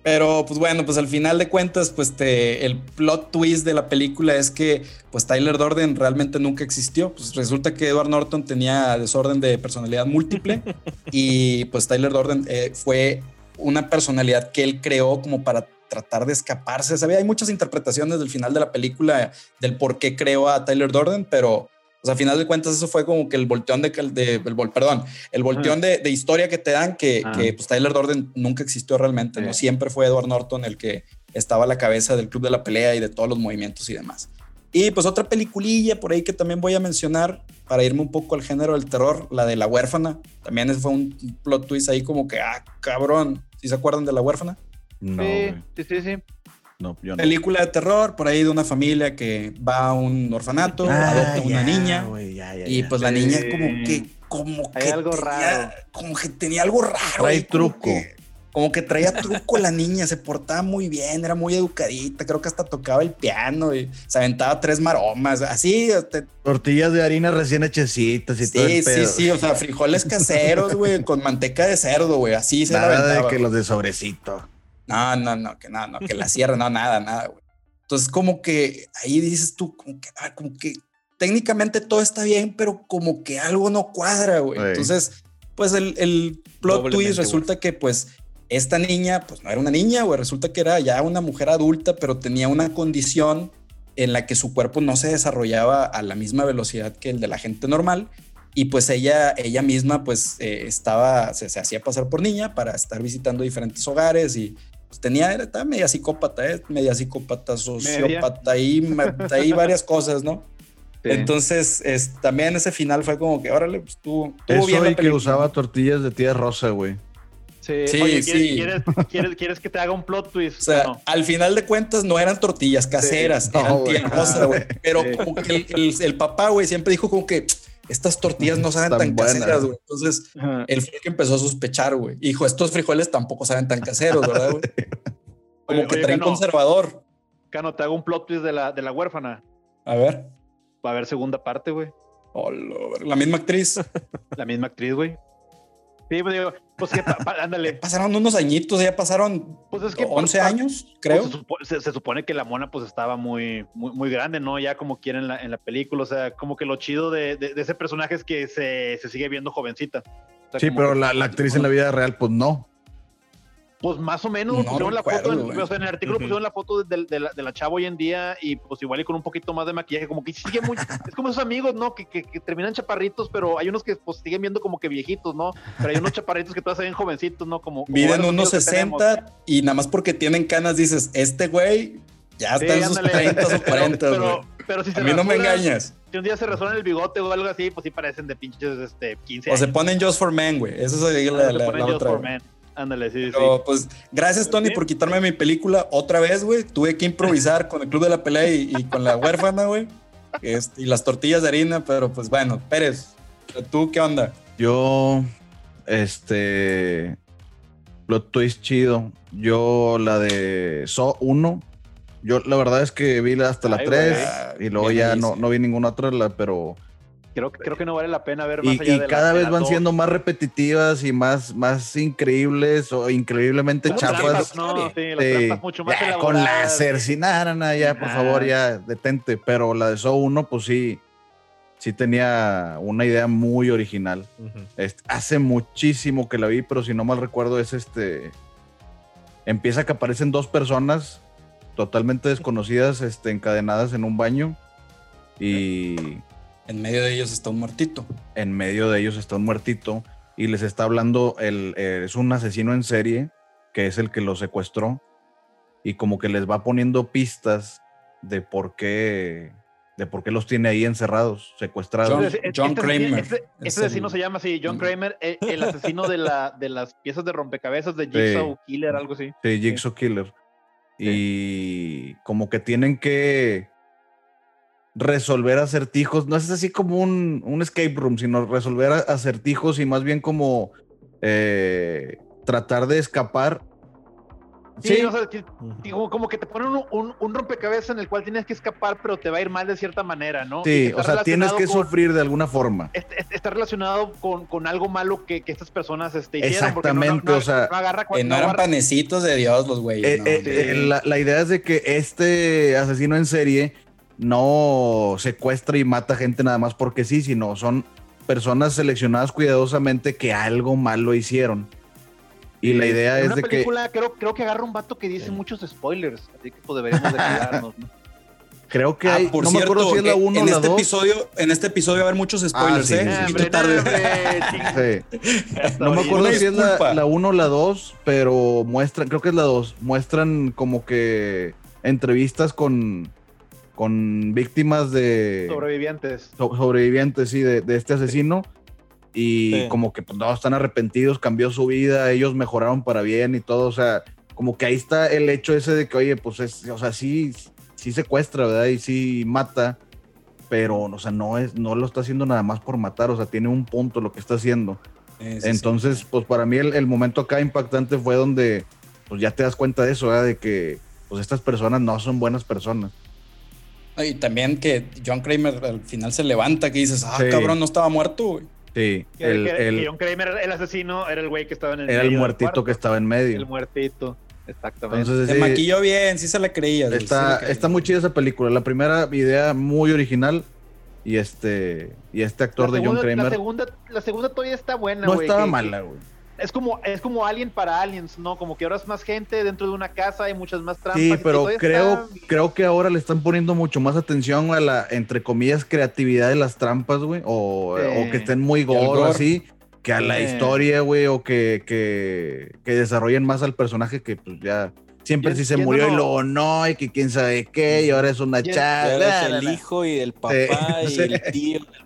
Pero pues bueno, pues al final de cuentas, pues te, el plot twist de la película es que pues Tyler Durden realmente nunca existió. Pues resulta que Edward Norton tenía desorden de personalidad múltiple y pues Tyler Durden eh, fue una personalidad que él creó como para tratar de escaparse. ¿Sabía? Hay muchas interpretaciones del final de la película del por qué creó a Tyler Durden, pero pues, al final de cuentas eso fue como que el volteón de, de el vol- perdón, el volteón de, de historia que te dan que, Ah. que pues Tyler Durden nunca existió realmente, ¿no? Siempre fue Edward Norton el que estaba a la cabeza del club de la pelea y de todos los movimientos y demás. Y pues otra peliculilla por ahí que también voy a mencionar para irme un poco al género del terror, la de La huérfana. También fue un plot twist ahí como que, ah, cabrón. ¿Sí se acuerdan de La huérfana? No, sí, güey. sí, sí, sí. No, yo no. Película de terror por ahí de una familia que va a un orfanato, Ah, adopta una ya, niña. güey, ya, ya, Y ya. pues la Sí. niña como que, como Hay que algo tenía, raro. como que tenía algo raro. Trae truco. que- Como que traía truco la niña, se portaba muy bien, era muy educadita, creo que hasta tocaba el piano y se aventaba tres maromas, así, este, Tortillas de harina recién hechecitas y todo sí, el sí, pedo. sí, o sea, frijoles caseros, güey, con manteca de cerdo, güey, así se la Nada de que los de sobrecito. No, no, no, que no, no, que la cierre, no, nada, nada, güey. Entonces, como que ahí dices tú, como que, ah, como que técnicamente todo está bien, pero como que algo no cuadra, güey. Ey. Entonces, pues el, el plot Doblemente, twist resulta que, pues, esta niña, pues no era una niña, güey, resulta que era ya una mujer adulta, pero tenía una condición en la que su cuerpo no se desarrollaba a la misma velocidad que el de la gente normal. Y pues ella, ella misma, pues eh, estaba, se, se hacía pasar por niña para estar visitando diferentes hogares y pues tenía, era, estaba media psicópata, ¿eh? media psicópata, sociópata, ahí, ma- ahí varias cosas, ¿no? Sí. Entonces, es, también ese final fue como que, órale, pues tú, Eso y que usaba tortillas de tía rosa, güey. Sí, Sí, Oye, sí. ¿quieres, Quieres, quieres, que te haga un plot twist? O sea, No. al final de cuentas no eran tortillas caseras, Sí. Eran tía rosa, güey. Pero Sí. como que el, el- el papá, güey, siempre dijo como que estas tortillas no saben Tan caseras, güey. Entonces, Ajá. él fue el que empezó a sospechar, güey. Y Dijo, estos frijoles tampoco saben tan caseros, ¿verdad, güey? Como Oye, que oye, traen Cano. conservador. Cano, te hago un plot twist de la, de la huérfana. A ver. Va a haber segunda parte, güey. Hola, la misma actriz. La misma actriz, güey. Sí, pues digo, pues que, pa- pa- ándale. Pasaron unos añitos, ya pasaron Pues es que 11 pa- años, pues, creo. se, supo- se- se supone que la mona pues estaba muy, muy, muy grande, ¿no? Ya como quieren en la, en la película. O sea, como que lo chido de, de- de ese personaje es que se, se sigue viendo jovencita. O sea, Sí, pero que- la, la actriz en la vida real, pues no. Pues más o menos No pusieron la foto, en, o sea, en el artículo Ujú. pusieron la foto de, de la, de la chava hoy en día y pues igual y con un poquito más de maquillaje, como que sigue muy, es como esos amigos, ¿no? Que, que, que terminan chaparritos, pero hay unos que pues siguen viendo como que viejitos, ¿no? Pero hay unos chaparritos que todavía se ven jovencitos, ¿no? Como, como Miden unos amigos que tenemos. 60 y nada más porque tienen canas dices, este güey ya Sí, está en sus ándale. 30 o Pero- 40, güey. pero, pero si se A mí no me engañas. Si un día se rasuran el bigote o algo así, pues sí parecen de pinches este, 15 O se años. ponen Just for Men, güey. Esa es la, se la- ponen la Just otra. Ándale, sí, sí. Pero pues gracias Tony por quitarme mi película otra vez, güey. Tuve que improvisar con el Club de la Pelea y, y con la huérfana, güey. Este, y las tortillas de harina, pero pues bueno, Pérez, ¿tú qué onda? Yo, este, plot twist chido. Yo la de So 1. Yo la verdad es que vi la- hasta la Ay, 3 güey. y luego Bien ya no, no vi ninguna otra, pero... Creo, creo que no vale la pena ver más Y, allá y de cada vez van dos. siendo más repetitivas y más, más increíbles o increíblemente chafas. trampas, no, sí, mucho más Ya, con láser, sin nada, nada, ya, por favor, ya, detente. Pero la de So 1, pues sí, sí tenía una idea muy original. Este, hace muchísimo que la vi, pero si no mal recuerdo es este... Empieza que aparecen dos personas totalmente desconocidas, este, encadenadas en un baño y En medio de ellos está un muertito. en medio de ellos está un muertito y les está hablando, el, eh, es un asesino en serie, que es el que lo secuestró, y como que les va poniendo pistas de por qué, de por qué los tiene ahí encerrados, secuestrados. John- Este- John este- Kramer. Este, este Es asesino el- se llama así, John. Kramer, el, el asesino de, la, de las piezas de rompecabezas de Jigsaw Killer, algo así. Sí, Jigsaw Killer. Y como que tienen que resolver acertijos. No es así como un, un escape room, sino resolver acertijos y más bien como eh, tratar de escapar. Sí, Sí, o sea, que- como, como que te ponen un, un- un rompecabezas en el cual tienes que escapar, pero te va a ir mal de cierta manera, ¿no? Sí, o sea, tienes que con- sufrir de alguna forma. est- est- Está relacionado con, con algo malo que, que estas personas este, hicieron. porque no- no- Exactamente, no- o sea, no Que no eran agarra- panecitos de Dios los güeyes. Eh, eh, sí. eh, la, la idea es de que este asesino en serie no secuestra y mata gente nada más porque sí, sino son personas seleccionadas cuidadosamente que algo malo hicieron. Y la idea En es una de que película, creo, creo que agarra un vato que dice muchos spoilers, así que pues deberíamos de cuidarnos, ¿no? creo que Ah, hay, por no cierto, me acuerdo si es la eh, 1 o en la este 2. episodio, en este episodio va a haber muchos spoilers, sí, ¿eh? sí, tarde. no, me acuerdo si es la 1 o la 2, pero muestran, creo que es la 2, muestran como que entrevistas con, con víctimas de... Sobrevivientes. so- sobrevivientes, sí, de, de este asesino. Y Sí. como que pues, no, están arrepentidos, cambió su vida, ellos mejoraron para bien y todo. O sea, como que ahí está el hecho ese de que, oye, pues es, o sea, sí, sí secuestra, ¿verdad? Y sí mata, pero, o sea, no, es, no lo está haciendo nada más por matar, o sea, tiene un punto lo que está haciendo. Sí, sí, sí. Entonces, pues para mí el, el momento acá impactante fue donde, pues ya te das cuenta de eso, ¿verdad? De que, pues estas personas no son buenas personas. Y también que John Kramer al final se levanta, que dices, ah, Sí. cabrón, no estaba muerto, güey. Sí, el, que- el- que John Kramer, el asesino, era el güey que estaba en el era el medio muertito cuarto. que estaba en medio. El muertito, exactamente. Entonces, Se sí, maquilló bien, sí se la creía. sí Está, creía. está muy chida esa película. La primera idea muy original y este y este actor de John la Kramer segunda, la segunda todavía está buena, no estaba que- mala, güey. Es como, es como Alien para Aliens, ¿no? Como que ahora es más gente dentro de una casa, hay muchas más trampas. Sí, y pero creo está- creo que ahora le están poniendo mucho más atención a la entre comillas creatividad de las trampas, güey, o, Sí. o que estén muy gore gore. así que a la Sí. historia, güey, o que, que, que desarrollen más al personaje que pues ya siempre Y- sí se y murió y no- luego no, y que quién sabe qué, y ahora es una Y- chava. eres el hijo y el papá y Sí. el tío del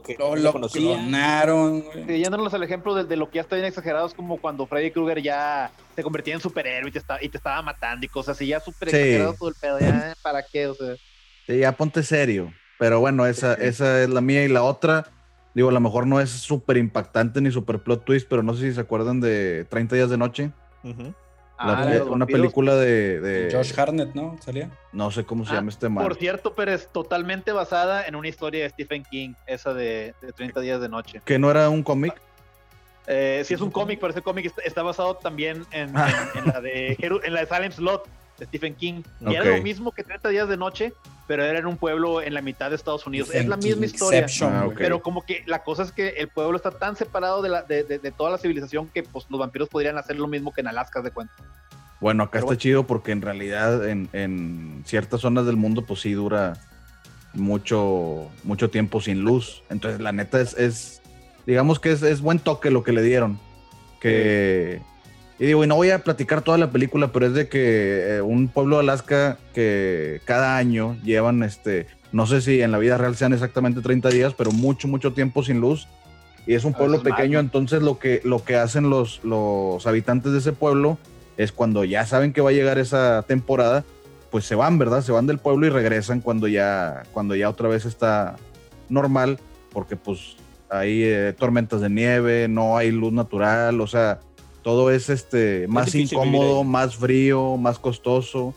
que Lo, lo conocía. clonaron. Sí, yéndonos al ejemplo de, de lo que ya está bien exagerado, es como cuando Freddy Krueger ya se convertía en superhéroe y te, está- y te estaba matando y cosas así, ya súper Sí. exagerado todo el pedo, ya, ¿para qué? O sea, Sí, ya ponte serio. Pero bueno, esa, esa es la mía y la otra. Digo, a lo mejor no es súper impactante ni súper plot twist, pero no sé si se acuerdan de 30 días de noche. Ah, una película de, de- Josh Hartnett, ¿no? Salía. No sé cómo se Ah, llama este man. Por cierto, pero es totalmente basada en una historia de Stephen King, esa de, de 30 días de noche. Que no era un cómic. Eh, sí es un cómic, pero ese cómic está, está basado también en, en- en la de en la de Salem Slot de Stephen King. Y era Ok. lo mismo que 30 días de noche, pero era en un pueblo en la mitad de Estados Unidos. es la misma historia. Ah, güey. ok. Pero como que la cosa es que el pueblo está tan separado de, la, de, de- de toda la civilización que pues, los vampiros podrían hacer lo mismo que en Alaska de cuenta. Bueno, acá Pero está bueno. chido porque en realidad en, en ciertas zonas del mundo pues sí dura mucho, mucho tiempo sin luz. Entonces la neta es, es digamos que es, es buen toque lo que le dieron. Que... Y digo, y no voy a platicar toda la película, pero es de que eh, un pueblo de Alaska que cada año llevan, este, no sé si en la vida real sean exactamente 30 días, pero mucho, mucho tiempo sin luz. Y es un A pueblo pequeño, entonces lo que, lo que hacen los, los habitantes de ese pueblo es cuando ya saben que va a llegar esa temporada, pues se van, ¿verdad? Se van del pueblo y regresan cuando ya, cuando ya otra vez está normal, porque pues hay eh, tormentas de nieve, no hay luz natural, o sea, todo es este más difícil incómodo, más frío, más costoso.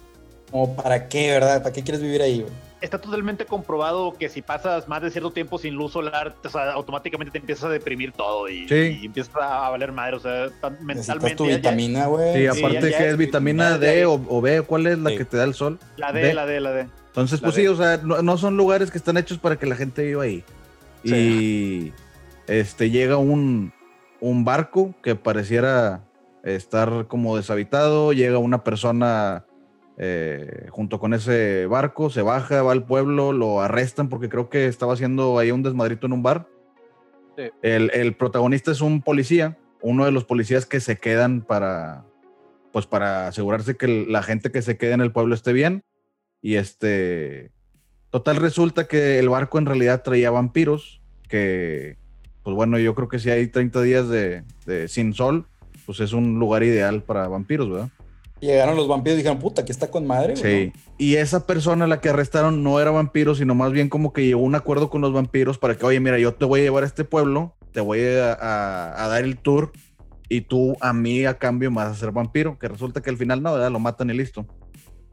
Como, ¿para qué, verdad? ¿Para qué quieres vivir ahí, güey? Está totalmente comprobado que si pasas más de cierto tiempo sin luz solar, o sea, automáticamente te empiezas a deprimir todo y, Sí. y empiezas a valer madre. O sea, mentalmente. tu ya- vitamina, güey. Sí, Sí, aparte ya- que ya- es vitamina ya- D ya- o, o B, ¿cuál es la Sí. que te da el sol? la D, D. la D, la D. Entonces, La pues sí, o sea, no, no son lugares que están hechos para que la gente viva ahí. Y este llega un, un barco que pareciera estar como deshabitado, llega una persona eh, junto con ese barco, se baja, va al pueblo, lo arrestan porque creo que estaba haciendo ahí un desmadrito en un bar. Sí. El, el protagonista es un policía, uno de los policías que se quedan para, pues para asegurarse que la gente que se quede en el pueblo esté bien. Y este, total resulta que el barco en realidad traía vampiros, que, pues bueno, yo creo que si hay 30 días de, de sin sol, pues es un lugar ideal para vampiros, ¿verdad? Llegaron los vampiros y dijeron, puta, aquí está con madre, güey. Sí. Y esa persona a la que arrestaron no era vampiro, sino más bien como que llegó un acuerdo con los vampiros para que, oye, mira, yo te voy a llevar a este pueblo, te voy a, a- a dar el tour y tú a mí a cambio me vas a ser vampiro, que resulta que al final no, ¿verdad? Lo matan y listo.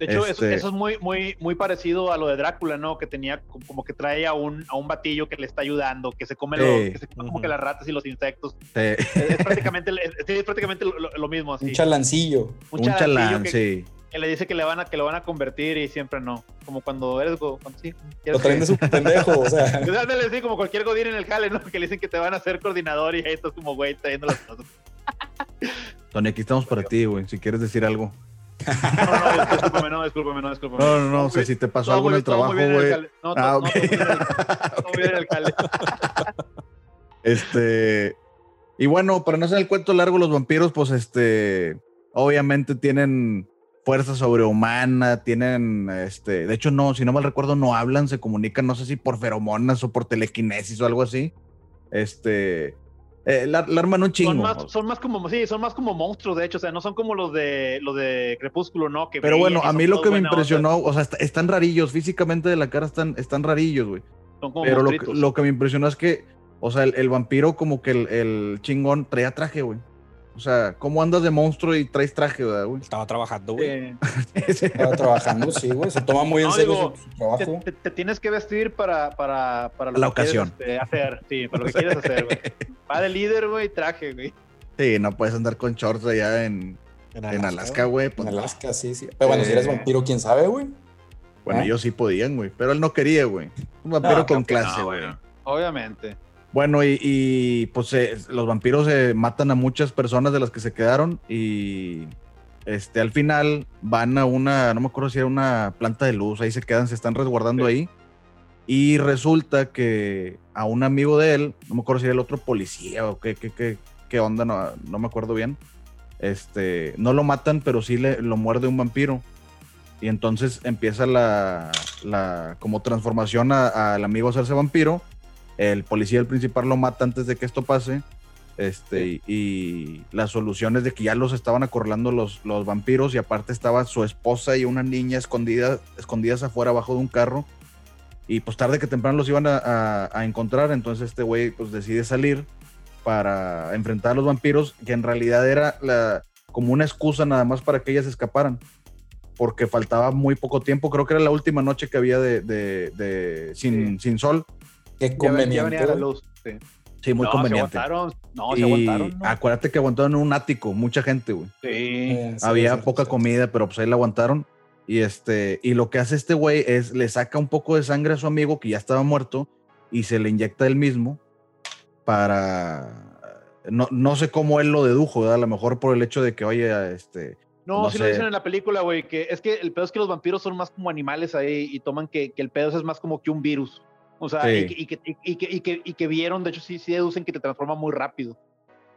De hecho, eso, Este- eso es muy, muy, muy parecido a lo de Drácula, ¿no? Que tenía como, que trae a un, a un batillo que le está ayudando, que se come, Sí. lo- que se come como que las ratas y los insectos. Eh, Es, es prácticamente, es, sí, es prácticamente lo, mismo. Así. Un chalancillo. un chalancillo chalán, que, sí. que le dice que le van a que lo van a convertir y siempre no. Como cuando eres go- cuando sí, Lo quieres traen de su pendejo, o sea. Ándale, sí, como cualquier godín en el jale, ¿no? Que le dicen que te van a hacer coordinador y ahí estás como güey trayendo las cosas. Tony, aquí estamos para ti, güey, si quieres decir algo. No, no, discúlpame, no, discúlpame, no, discúlpame. No, no, no, o sea, si te pasó algo en el trabajo, güey. No, Ah, no, el jale. Este. Y bueno, para no hacer el cuento largo, los vampiros, pues este. Obviamente tienen fuerza sobrehumana, tienen. Este. De hecho, no, si no mal recuerdo, no hablan, se comunican, no sé si por feromonas o por telequinesis o algo así. Este. Eh, la, la arman un chingo. Son más, son más como, sí, son más como monstruos, de hecho, o sea, no son como los de los de Crepúsculo, ¿no? Que Pero brillan bueno, a mí lo que me onda. impresionó, o sea, est- están rarillos, físicamente de la cara están, están rarillos, güey. Son como Pero lo que, monstruitos. lo que me impresionó es que, o sea, el, el vampiro como que el, el chingón traía traje, güey. O sea, ¿cómo andas de monstruo y traes traje, verdad, güey? Estaba trabajando, güey. Eh, Estaba trabajando, sí, güey. Se toma muy en serio digo, su, trabajo. te- te tienes que vestir para, para, para lo La que quieres, ocasión. este, hacer, sí, para lo que quieres hacer, güey. Va de líder, güey, traje, güey. Sí, no puedes andar con shorts allá en, en Alaska, güey. En pues, no. Alaska, sí, sí. Pero bueno, si eres Eh. vampiro, quién sabe, güey. Bueno, ¿Ah? ellos sí podían, güey. Pero él no quería, güey. Un vampiro No, con clase, güey. Obviamente. Bueno, y, y, pues eh, los vampiros eh, matan a muchas personas de las que se quedaron y este al final van a una, no me acuerdo si era una planta de luz, ahí se quedan, se están resguardando Sí. ahí y resulta que a un amigo de él, no me acuerdo si era el otro policía o qué, qué, qué, qué onda, no, no me acuerdo bien, este, no lo matan, pero sí le, lo muerde un vampiro. Y entonces empieza la, la como transformación al amigo a hacerse vampiro el policía el principal lo mata antes de que esto pase. Este, y, y la solución es de que ya los estaban acorralando los, los vampiros y aparte estaba su esposa y una niña escondida, escondidas afuera abajo de un carro. Y pues tarde que temprano los iban a, a- a encontrar, entonces este güey pues decide salir para enfrentar a los vampiros, que en realidad era la, como una excusa nada más para que ellas escaparan. Porque faltaba muy poco tiempo, creo que era la última noche que había de, de- de- sin, sin sol. Qué Ya, ven- ya conveniente. venía la güey. luz. Sí. Sí, muy no, conveniente. Se aguantaron. No, se y aguantaron. ¿no? acuérdate que aguantaron en un ático, mucha gente, güey. Sí. Eh, sí, Había sí, poca sí. comida, pero pues ahí la aguantaron. Y este, y lo que hace este güey es le saca un poco de sangre a su amigo que ya estaba muerto y se le inyecta él mismo para no, no sé cómo él lo dedujo, ¿verdad? a lo mejor por el hecho de que, oye, este, No, No sí sé. lo dicen en la película, güey, que es que el pedo es que los vampiros son más como animales ahí y toman que, que el pedo es más como que un virus. O sea, Sí. y, que, y, que, y, que, y, que, vieron, de hecho, sí, sí deducen que te transforma muy rápido.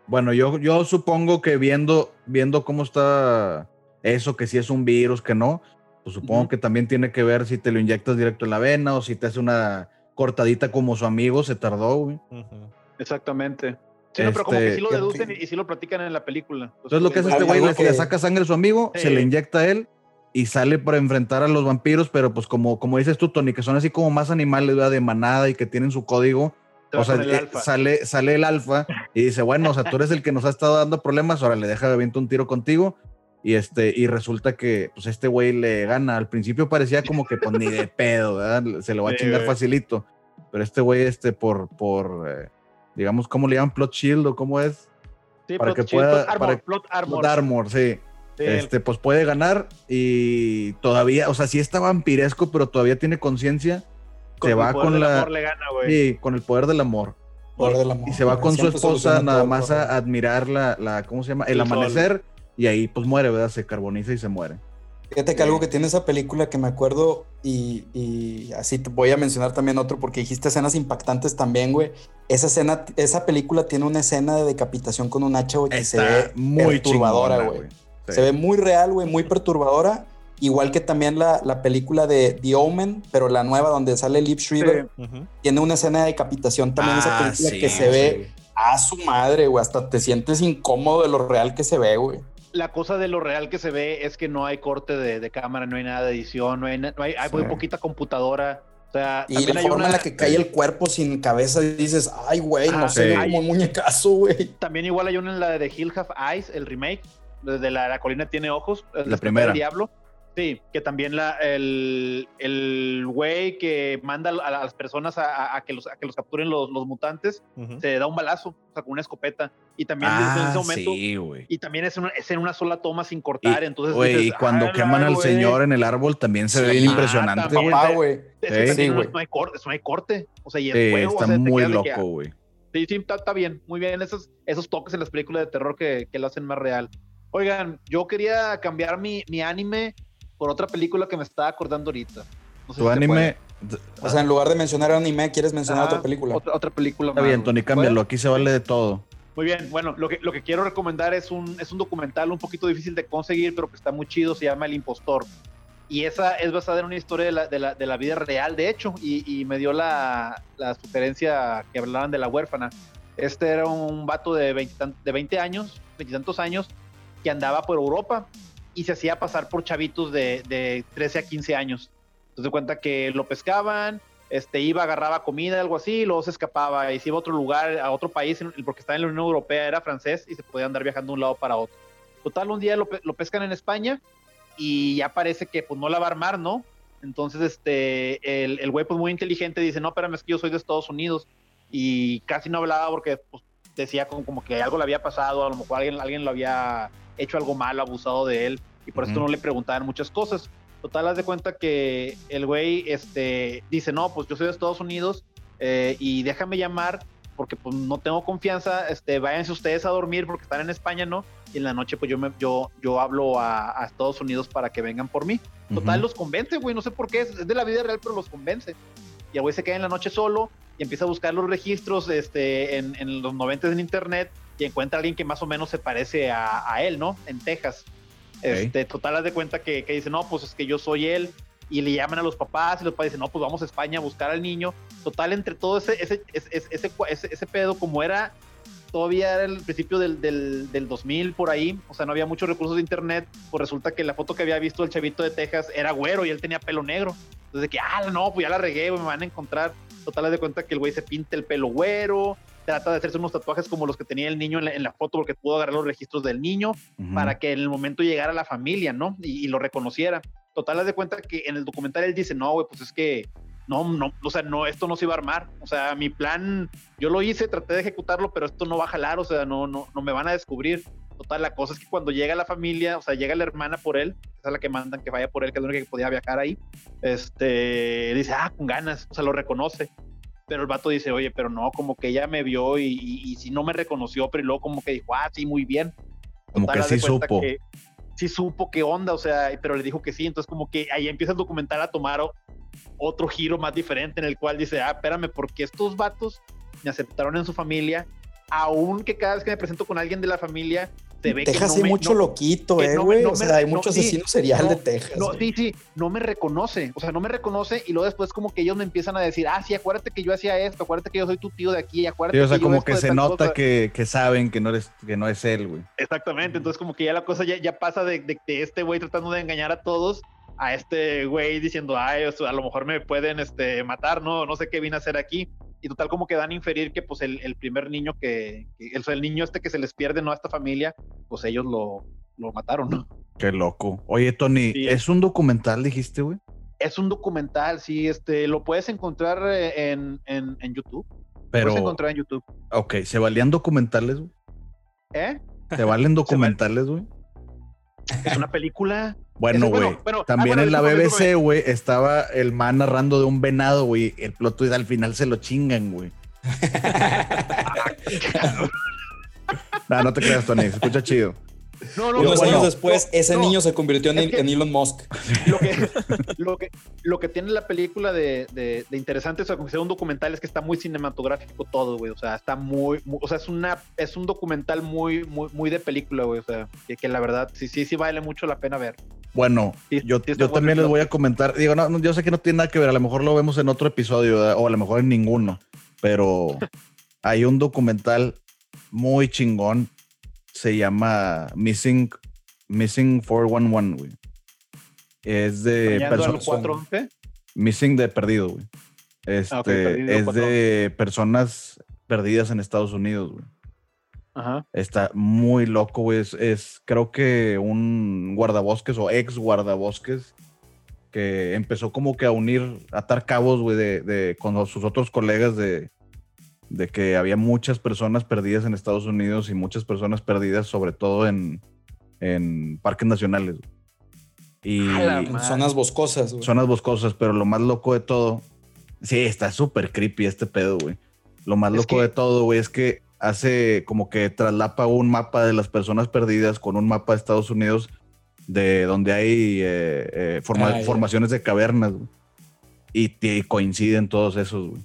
bueno, yo, yo supongo que viendo, viendo cómo está eso, que si es un virus, que no, pues supongo Ujú. que también tiene que ver si te lo inyectas directo en la vena o si te hace una cortadita como su amigo se tardó, güey. Ujú. Exactamente. Sí, no, pero como que Este, sí lo ¿qué deducen y sí lo platican en la película. Entonces lo que hace Algo este güey es que- le saca sangre a su amigo, Sí. se le inyecta a él y sale para enfrentar a los vampiros, pero pues como, como dices tú, Tony, que son así como más animales ¿verdad? de manada y que tienen su código. O sea, el eh, sale, sale el alfa y dice, bueno, o sea, tú eres el que nos ha estado dando problemas, ahora le deja de aviento un tiro contigo. Y este, y resulta que pues este güey le gana. Al principio parecía como que pues ni de pedo, ¿verdad? Se lo va a Sí, chingar güey. facilito. Pero este güey, este, por, por eh, digamos, ¿cómo le llaman? Plot shield o cómo es? Sí, para plot que shield, pueda- plot armor, para- plot armor. Plot armor, sí. Sí, Este, pues puede ganar y todavía, o sea, sí está vampiresco, pero todavía tiene conciencia. con Se el va poder con del la. amor le gana, güey. Sí, con el poder del amor. Poder del amor, Y se va con su esposa nada todo, más a admirar la, la, ¿cómo se llama? El, El sol. amanecer. Y ahí pues muere, ¿verdad? Se carboniza y se muere. Fíjate que algo que tiene esa película que me acuerdo y, y así te voy a mencionar también otro porque dijiste escenas impactantes también, güey. Esa escena, esa película tiene una escena de decapitación con un hacha, güey, que se ve muy chingona, güey. Sí. Se ve muy real, güey, muy perturbadora. Igual que también la, la película de The Omen, pero la nueva donde sale Liv Shriver, Sí. Ujú. tiene una escena de decapitación también esa Ah, película sí, que se ve sí. a su madre, güey. Hasta te sientes incómodo de lo real que se ve, güey. La cosa de lo real que se ve es que no hay corte de, de cámara, no hay nada de edición, no hay, no hay, hay muy Sí. poquita computadora. O sea, Y la hay forma una- en la que cae el cuerpo sin cabeza y dices, ay, güey, no Ah, se ve sí. como un muñecazo, güey. También igual hay una en la de Hill Have Eyes, el remake, desde la, la colina tiene ojos, el despertar primera. del diablo. Sí, que también la, el, el güey que manda a las personas a, a- a que, los, a que los capturen los, los mutantes, Ujú. se da un balazo, o sea, con una escopeta. Y también Ah, ese momento, sí, güey. y también es, una- es en una sola toma sin cortar. Y, entonces, güey, dices, y cuando "Ah, queman al güey". señor en el árbol también se ve Sí. bien Ah, impresionante, güey. Es que Sí, no, güey. no hay corte, no hay corte. O sea, y es Sí, fuego, o está sea, muy loco, güey. Sí, sí, está, está bien, muy bien. Esos, esos toques en las películas de terror que, que lo hacen más real. Oigan, yo quería cambiar mi, mi anime por otra película que me estaba acordando ahorita. No sé Tu si anime. O sea, en lugar de mencionar anime, ¿quieres mencionar Ajá, otra película? Otra, otra película Está más, bien. Tony, cámbialo. Aquí se vale de todo. Muy bien, bueno, lo que, lo que quiero recomendar es un, es un documental un poquito difícil de conseguir, pero que está muy chido, se llama El Impostor. Y esa es basada en una historia de la, de la, de la vida real, de hecho, y, y me dio la, la sugerencia que hablaban de la huérfana. Este era un vato de 20, tan- de 20 años, veintitantos años, que andaba por Europa y se hacía pasar por chavitos de, de 13 a 15 años. Entonces cuenta que lo pescaban, este, iba, agarraba comida, algo así, y luego se escapaba y se iba a otro lugar, a otro país, porque estaba en la Unión Europea, era francés y se podía andar viajando de un lado para otro. Total, un día lo, lo pescan en España y ya parece que pues no la va a armar, ¿no? Entonces, este, el, el güey pues muy inteligente dice, no, espérame, es que yo soy de Estados Unidos y casi no hablaba porque pues, decía como, como que algo le había pasado, a lo mejor alguien, alguien lo había hecho algo malo, abusado de él y por eso Ujú. no le preguntaban muchas cosas. Total, haz de cuenta que el güey este, dice, no, pues yo soy de Estados Unidos eh, y déjame llamar porque pues no tengo confianza, este, váyanse ustedes a dormir porque están en España, ¿no? Y en la noche pues yo, me, yo, yo hablo a, a Estados Unidos para que vengan por mí. Total, Ujú. los convence, güey, no sé por qué, es, es de la vida real, pero los convence. Y el güey se queda en la noche solo y empieza a buscar los registros este, en, en los 90 en internet y encuentra a alguien que más o menos se parece a, a él, ¿no? En Texas. Este, total, haz de cuenta que, que dice, no, pues es que yo soy él. Y le llaman a los papás y los papás dicen, no, pues vamos a España a buscar al niño. Total, entre todo ese, ese, ese, pedo, como era, todavía era el principio del, del, del 2000 por ahí, o sea, no había muchos recursos de internet, pues resulta que la foto que había visto del chavito de Texas era güero y él tenía pelo negro. Entonces, de que, ah, no, pues ya la regué, me van a encontrar. Total, haz de cuenta que el güey se pinta el pelo güero, trata de hacerse unos tatuajes como los que tenía el niño en la, en la foto porque pudo agarrar los registros del niño para que en el momento llegara la familia, ¿no? Y, y lo reconociera. Total, haz de cuenta que en el documental él dice, no, güey, pues es que, no, no, o sea, no, esto no se iba a armar. O sea, mi plan, yo lo hice, traté de ejecutarlo, pero esto no va a jalar, o sea, no, no, no me van a descubrir. Total, la cosa es que cuando llega la familia, o sea, llega la hermana por él, esa es la que mandan que vaya por él, que es la única que podía viajar ahí, este, dice, ah, con ganas, o sea, lo reconoce. Pero el vato dice, oye, pero no, como que ella me vio y, y, y si no me reconoció, pero luego como que dijo, ah, sí, muy bien. Como que sí supo. que sí supo qué onda, o sea, pero le dijo que sí, entonces como que ahí empieza el documental a tomar otro giro más diferente en el cual dice, ah, espérame, porque estos vatos me aceptaron en su familia, aun que cada vez que me presento con alguien de la familia se ve que Texas no hay me- mucho no- loquito, que eh, güey. no o sea, hay no, mucho sí, asesino serial no, de Texas. No, sí, sí, no me reconoce, o sea, no me reconoce y luego después como que ellos me empiezan a decir, ah, sí, acuérdate que yo hacía esto, acuérdate que yo soy tu tío de aquí, acuérdate Sí, o sea, que como que se nota cosa". que, que saben que no, eres, que no es él, güey. Exactamente, entonces como que ya la cosa ya, ya pasa de, de- de este güey tratando de engañar a todos a este güey diciendo, ay, o sea, a lo mejor me pueden este, matar, no, no sé qué vine a hacer aquí. Y total como que dan a inferir que pues el, el primer niño que, que- el, el niño este que se les pierde, ¿no? A esta familia, pues ellos lo, lo mataron, ¿no? Qué loco. Oye, Tony, Sí. ¿es un documental, dijiste, güey? Es un documental, sí, este, lo puedes encontrar eh, en, en, en YouTube. Lo Pero, puedes encontrar en YouTube. ok, ¿se valían documentales, güey? ¿Eh? ¿Se valen documentales, güey? Es una película. Bueno, güey. bueno, ah, También bueno, en la BBC, güey, estaba el man narrando de un venado, güey. El plot twist al final se lo chingan, güey. No, no te creas, Tony. Se escucha chido. No, no, Unos bueno, años después, no, ese no. niño se convirtió en, Es que- en Elon Musk. lo que, lo que, lo que tiene la película de, de, de interesante, o sea, como que sea un documental, es que está muy cinematográfico todo, güey. O sea, está muy, muy- o sea, es una, es un documental muy, muy, muy de película, güey. O sea, que, que la verdad sí, sí, sí vale mucho la pena ver. Bueno, Sí, yo, sí yo también les voy a comentar. Digo, no, no, yo sé que no tiene nada que ver. A lo mejor lo vemos en otro episodio, ¿verdad? o a lo mejor en ninguno. Pero hay un documental muy chingón. Se llama Missing, Missing 411, güey. Es de personas. 411. Missing de perdido, güey. Este, Ah, perdido, es de personas perdidas en Estados Unidos, güey. Ajá. Está muy loco, güey. Es, es, creo que un guardabosques o ex guardabosques que empezó como que a unir, a atar cabos, güey, de, de- con sus otros colegas de, de que había muchas personas perdidas en Estados Unidos y muchas personas perdidas, sobre todo en, en parques nacionales. Y En zonas boscosas, güey. zonas boscosas, pero lo más loco de todo, sí, está súper creepy este pedo, güey. Lo más Es loco que- de todo, güey, es que hace como que traslapa un mapa de las personas perdidas con un mapa de Estados Unidos de donde hay eh, eh, forma- Ah, formaciones de cavernas, güey. Y, y coinciden todos esos, güey.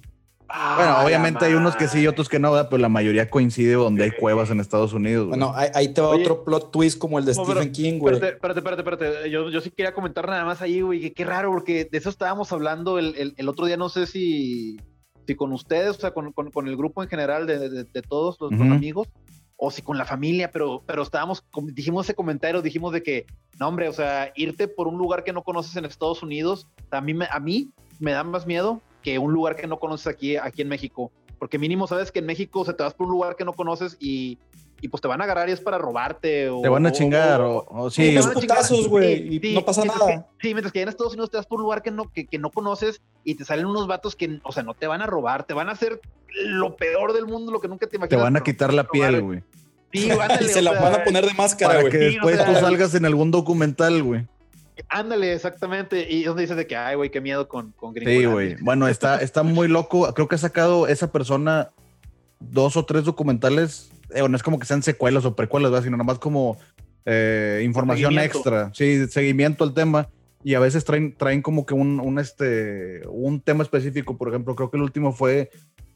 Ah, Bueno, obviamente hay unos que sí y otros que no, ¿verdad? pero la mayoría coincide donde hay cuevas en Estados Unidos. güey. Bueno, ahí, ahí te va Oye. otro plot twist como el de No, Stephen pero- King, güey. Espérate, espérate, espérate. Yo, yo sí quería comentar nada más ahí, güey, que qué raro, porque de eso estábamos hablando el, el- el otro día, no sé si, si con ustedes, o sea, con, con- con el grupo en general de, de- de todos los, los amigos, o si con la familia, pero, pero estábamos, dijimos ese comentario, dijimos de que, no, hombre, o sea, irte por un lugar que no conoces en Estados Unidos, a mí, me- a mí me da más miedo que un lugar que no conoces aquí, aquí en México. Porque mínimo sabes que en México se te vas por un lugar que no conoces y, y pues te van a agarrar y es para robarte. O, Te van a chingar, o- o, o Sí, sí, te unos van a güey. chingar. putazos, güey, y Sí, no pasa nada. que- sí, mientras que en Estados Unidos te vas por un lugar que no, que, que no conoces y te salen unos vatos que, o sea, no te van a robar, te van a hacer lo peor del mundo, lo que nunca te te imaginas. van a quitar la no te van a piel, güey. Sí, ándale, Y se o la sea, van a poner de máscara, Para güey. que Sí, o después sea- tú salgas en algún documental, güey. Ándale, exactamente. Y donde dices de que, ay, güey, qué miedo con, con Sí, güey. Bueno, está, está muy loco. Creo que ha sacado esa persona dos o tres documentales. Eh, no es como que sean secuelas o precuelas, ¿verdad? sino nada más como eh, información extra. Sí, seguimiento al tema. Y a veces traen, traen como que un, un, este, un tema específico. Por ejemplo, creo que el último fue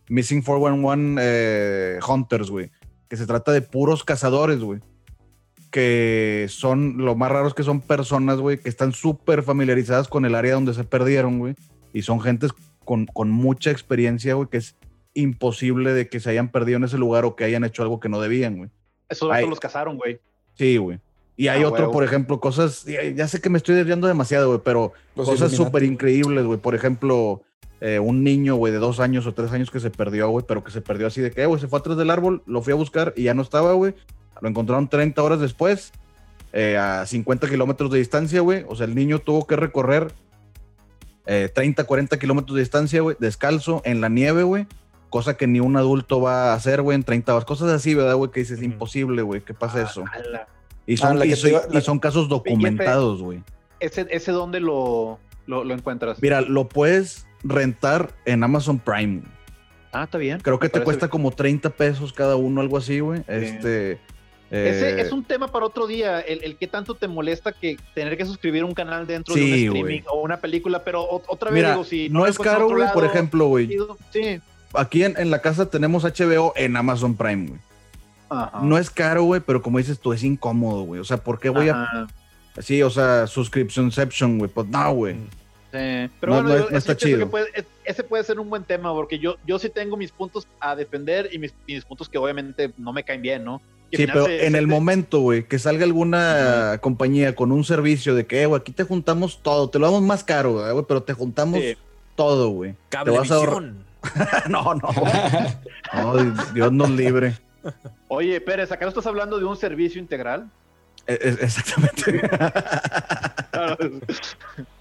Missing 411 eh, Hunters, güey. Que se trata de puros cazadores, güey. Que son, lo más raro es que son personas, güey, que están súper familiarizadas con el área donde se perdieron, güey. Y son gentes con, con mucha experiencia, güey, que es imposible de que se hayan perdido en ese lugar o que hayan hecho algo que no debían, güey. Esos vatos Ay. los cazaron, güey. Sí, güey. Y hay Ah, otro, por ejemplo, cosas, ya, ya sé que me estoy desviando demasiado, güey, pero Los cosas súper increíbles, güey. Por ejemplo, eh, un niño, güey, de dos años o tres años que se perdió, güey, pero que se perdió así de que, eh, güey, se fue atrás del árbol, lo fui a buscar y ya no estaba, güey. Lo encontraron 30 horas después, eh, a 50 kilómetros de distancia, güey. O sea, el niño tuvo que recorrer eh, 30, 40 kilómetros de distancia, güey, descalzo, en la nieve, güey. Cosa que ni un adulto va a hacer, güey, en 30 horas. Cosas así, ¿verdad, güey? Que dices, imposible, güey, que pasa Ah, eso. ala. Y son, Ah, y que son- te iba- y la- son casos documentados, güey. Ese, ese dónde lo, lo, lo encuentras. Mira, lo puedes rentar en Amazon Prime. Ah, está bien. Creo que Me te cuesta como 30 pesos cada uno, algo así, güey. Este. Ese eh, es un tema para otro día, el, el que tanto te molesta que tener que suscribir un canal dentro de un streaming o una película, pero o- otra vez Mira, digo, si no lo es caro, güey. Por ejemplo, güey. Sí, Aquí en, en la casa tenemos HBO en Amazon Prime, güey. Ajá. no es caro, güey, pero como dices tú, es incómodo, güey. O sea, ¿por qué voy a. Sí, o sea, subscriptionception, güey. Pues no, güey. Mm. Sí. Pero No- bueno, no yo- no está que chido. puede- es- ese puede ser un buen tema porque yo, yo sí tengo mis puntos a defender y mis, y mis puntos que obviamente no me caen bien, ¿no? Sí, pero se- en se- el se- momento, güey, que salga alguna compañía con un servicio de que, eh, güey, aquí te juntamos todo, te lo damos más caro, ¿verdad, güey, pero te juntamos Sí. todo, güey. Te vas a ahorrar- no, no. no, Dios nos libre. Oye, Pérez, ¿acá no estás hablando de un servicio integral? Eh, eh, Exactamente.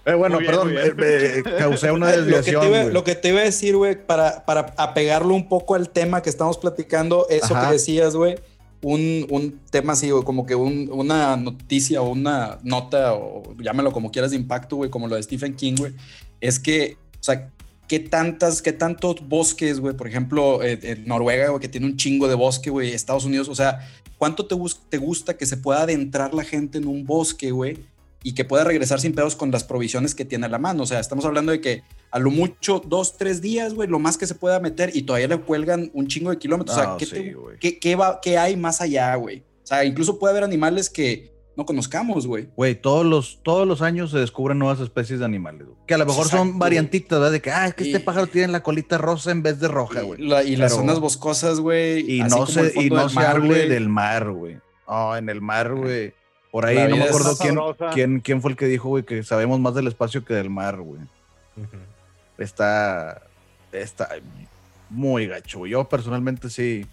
Eh, bueno, bien, perdón, eh, causé una lo, que te desviación. iba, lo que te iba a decir, güey, para, para apegarlo un poco al tema que estamos platicando, eso Ajá. que decías, güey, un, un tema así, güey, como que un- una noticia o una nota, o llámalo como quieras, de impacto, güey, como lo de Stephen King, güey, es que, o sea, qué tantas, qué tantos bosques, güey, por ejemplo, eh, en Noruega, güey, que tiene un chingo de bosque, güey, Estados Unidos, o sea, ¿cuánto te, te gusta que se pueda adentrar la gente en un bosque, güey? Y que pueda regresar sin pedos con las provisiones que tiene a la mano. O sea, estamos hablando de que a lo mucho dos, tres días, güey, lo más que se pueda meter y todavía le cuelgan un chingo de kilómetros. o sea, ¿qué, sí, te- güey. qué- qué va, qué hay más allá, güey? O sea, incluso puede haber animales que no conozcamos, güey. Güey, todos los, todos los años se descubren nuevas especies de animales, güey. Que a lo mejor Exacto, son variantitas, ¿verdad? De que, ah, es que este pájaro tiene la colita rosa en vez de roja, Y, güey. la- y las zonas boscosas, güey. Y no se, y no del se mar, hable güey. del mar, güey. Oh, en el mar, güey. Por ahí no me acuerdo quién, quién, quién fue el que dijo, güey, que sabemos más del espacio que del mar, güey. Está, está muy gacho, güey. Yo personalmente sí,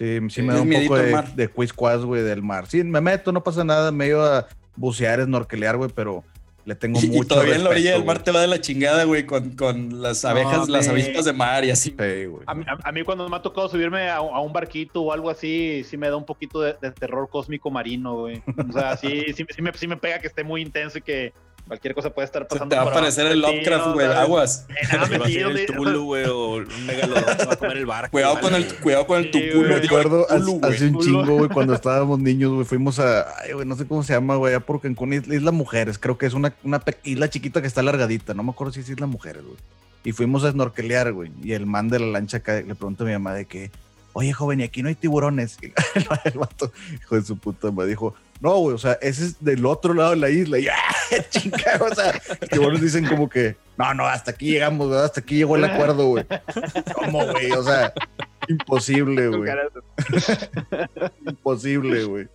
sí, sí me da un poco de, de quiz güey, del mar. Sí, me meto, no pasa nada, medio a bucear, snorkelear, güey, pero le tengo Y, mucho y todavía en la orilla respeto, del mar güey. te va de la chingada, güey, con, con las abejas, las avispas de mar y así. Sí, güey. A mí, a- a mí cuando me ha tocado subirme a, a un barquito o algo así, sí me da un poquito de, de terror cósmico marino, güey. O sea, sí, sí, sí me, sí me pega que esté muy intenso y que cualquier cosa puede estar Se pasando. te va a aparecer el Lovecraft, güey, aguas. Se va a metido, el Tulu, güey, o un megalodón se va a comer el barco. Cuidado con el, cuidado con el. Me acuerdo Tulu, hace, un chingo, güey, cuando estábamos niños, güey, fuimos a, ay, güey, no sé cómo se llama, güey, allá por Cancún, Isla, Mujeres, creo que es una, una isla chiquita que está alargadita, no me acuerdo si es Isla Mujeres, güey. Y fuimos a snorkelear, güey, y el man de la lancha acá le pregunta a mi mamá de que, oye, joven, y aquí no hay tiburones. Y el vato, hijo de su puta madre, dijo, no, güey, o sea, ese es del otro lado de la isla. Y, ah, chinga, o sea, los tiburones dicen como que, no, no, hasta aquí llegamos, ¿verdad? hasta aquí llegó el acuerdo, güey. ¿Cómo, güey? O sea, imposible, güey. Imposible, güey.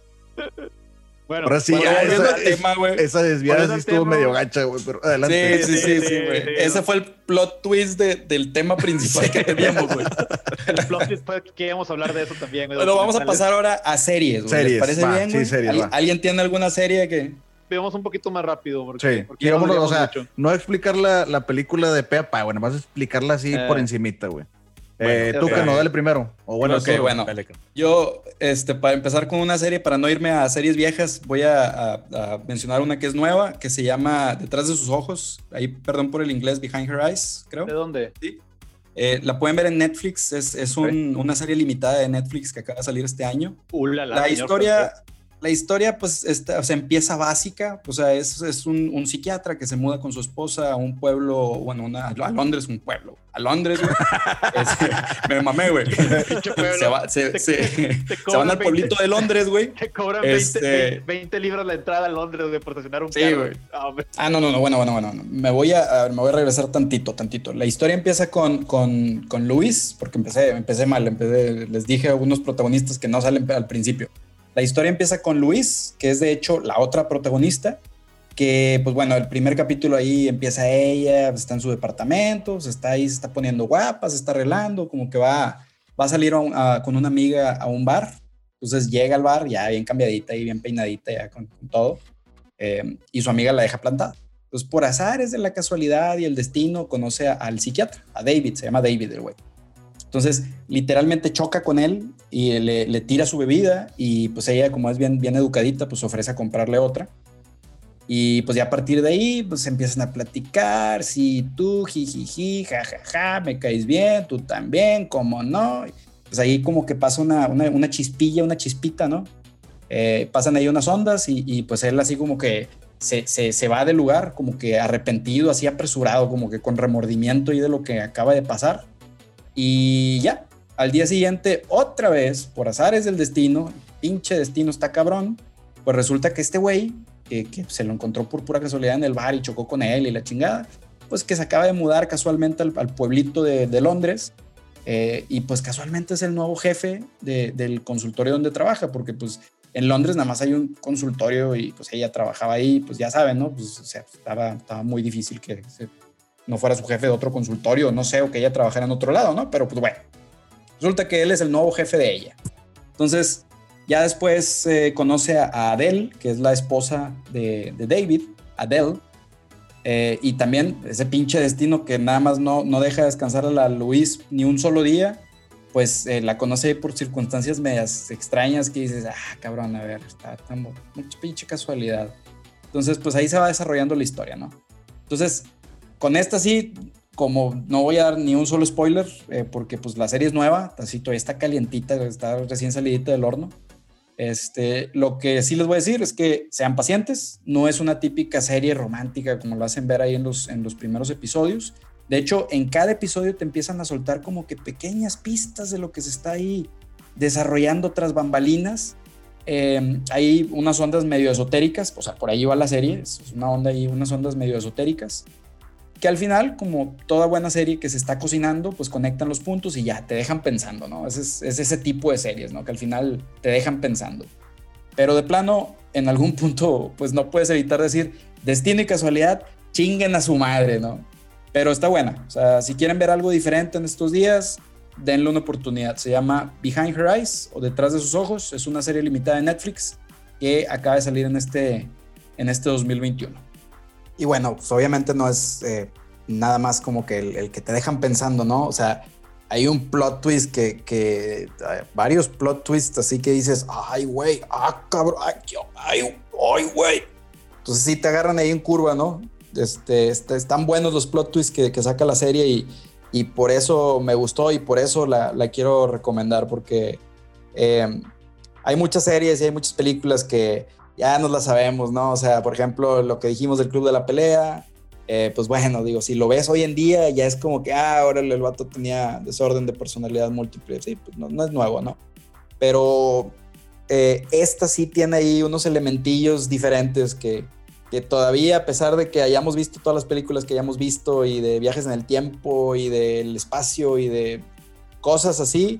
Bueno, Ahora sí, Bueno, ya, esa, tema, güey. esa desviada sí estuvo tema, medio gacha, güey, pero adelante. Sí, sí, sí, Sí, sí, güey. sí, sí. Ese fue el plot twist de- del tema principal que teníamos, güey. el plot twist fue que íbamos a hablar de eso también. güey, Bueno, vamos a pasar ahora a series, güey. ¿Les parece va, bien, sí, series, ¿Al-. ¿Alguien tiene alguna serie que...? Vamos un poquito más rápido. Porque, Sí, porque y vámonos, o sea, mucho. no explicar la, la película de Pepa, bueno, vas a explicarla así Eh. por encimita, güey. Bueno, eh, tú que no, dale primero. O bueno, Ok, tú. bueno. Dale. Yo, este, para empezar con una serie, para no irme a series viejas, voy a, a- a mencionar una que es nueva, que se llama Detrás de sus ojos. Ahí, perdón por el inglés, Behind Her Eyes, creo. ¿De dónde? Eh, la pueden ver en Netflix, es, es un- una serie limitada de Netflix que acaba de salir este año. La señor historia. La historia, pues, está, o sea, empieza básica. O sea, es, es un, un psiquiatra que se muda con su esposa a un pueblo, bueno, una- a Londres, un pueblo. A Londres, güey. Me mamé, güey. Se, va- se- Te- se- te se van al 20 pueblito de Londres, güey. Te cobran Este- 20, 20 libras la entrada a Londres güey, por estacionar un Sí, carro. güey. Ah. Ah, no, no, no, bueno, bueno, bueno. no. Me voy a, a- me voy a regresar tantito, tantito. La historia empieza con, con, con Luis, porque empecé, empecé mal, empecé, les dije a algunos protagonistas que no salen al principio. La historia empieza con Luis, que es de hecho la otra protagonista, que pues bueno, el primer capítulo ahí empieza ella, está en su departamento, se está ahí, se está poniendo guapa, se está arreglando, como que va, va a salir a a- con una amiga a un bar. Entonces llega al bar ya bien cambiadita y bien peinadita ya con, con todo. eh, y su amiga la deja plantada. Entonces, por azares de la casualidad y el destino, conoce a- al psiquiatra, a David, se llama David el güey. Entonces, literalmente choca con él y le, tira su bebida y pues ella, como es bien, bien educadita, pues ofrece a comprarle otra. Y pues ya a partir de ahí, pues empiezan a platicar, si tú, jijiji, jajaja, me caes bien, tú también, cómo no. Pues ahí como que pasa una, una, una chispilla, una chispita, ¿no? Eh, pasan ahí unas ondas y, y, pues él así como que se, se, se, va del lugar, como que arrepentido, así apresurado, como que con remordimiento y de lo que acaba de pasar. Y ya, al día siguiente, otra vez, por azares del destino, pinche destino está cabrón, pues resulta que este güey, que, se lo encontró por pura casualidad en el bar y chocó con él y la chingada, pues que se acaba de mudar casualmente al, pueblito de, Londres eh, y pues casualmente es el nuevo jefe de- del consultorio donde trabaja, porque pues en Londres nada más hay un consultorio y pues ella trabajaba ahí, pues ya saben, ¿no? Pues o sea, estaba, muy difícil que no fuera su jefe de otro consultorio, no sé, o que ella trabajara en otro lado, ¿no? Pero pues bueno, resulta que él es el nuevo jefe de ella. Entonces, ya después eh, conoce a, Adele, que es la esposa de, David, Adele, eh, y también ese pinche destino que nada más no, no deja descansar a la Luis ni un solo día, pues eh, la conoce por circunstancias medias extrañas que dices, ah, cabrón, a ver, está tan mucha pinche casualidad. Entonces, pues ahí se va desarrollando la historia, ¿no? Entonces, con esta sí, como no voy a dar ni un solo spoiler, eh, porque pues la serie es nueva, así todavía está calientita, está recién salidita del horno. Este, lo que sí les voy a decir es que sean pacientes, no es una típica serie romántica como lo hacen ver ahí en los, en los primeros episodios. De hecho, en cada episodio te empiezan a soltar como que pequeñas pistas de lo que se está ahí desarrollando tras bambalinas. Eh, hay unas ondas medio esotéricas, o sea, por ahí va la serie, es una onda ahí, unas ondas medio esotéricas, que al final, como toda buena serie que se está cocinando, pues conectan los puntos y ya te dejan pensando, ¿no? Es, es, es ese tipo de series, ¿no? Que al final te dejan pensando. Pero de plano, en algún punto, pues no puedes evitar decir, destino y casualidad, chinguen a su madre, ¿no? Pero está buena. O sea, si quieren ver algo diferente en estos días, denle una oportunidad. Se llama Behind Her Eyes o Detrás de sus ojos. Es una serie limitada de Netflix que acaba de salir en este, en este 2021. Y bueno, pues obviamente no es eh, nada más como que el, el, que te dejan pensando, ¿no? O sea, hay un plot twist que, que eh, varios plot twists así que dices, ay, güey, ah, cabrón, ay, ay, güey. Entonces sí te agarran ahí en curva, ¿no? Este, este, están buenos los plot twists que, que saca la serie y, y, por eso me gustó y por eso la, la quiero recomendar porque eh, hay muchas series y hay muchas películas que ya nos la sabemos, ¿no? O sea, por ejemplo, lo que dijimos del Club de la Pelea, eh, pues bueno, digo, si lo ves hoy en día, ya es como que, ah, ahora el, vato tenía desorden de personalidad múltiple, sí, pues no, no es nuevo, ¿no? Pero eh, esta sí tiene ahí unos elementillos diferentes que, que todavía, a pesar de que hayamos visto todas las películas que hayamos visto y de viajes en el tiempo y del espacio y de cosas así,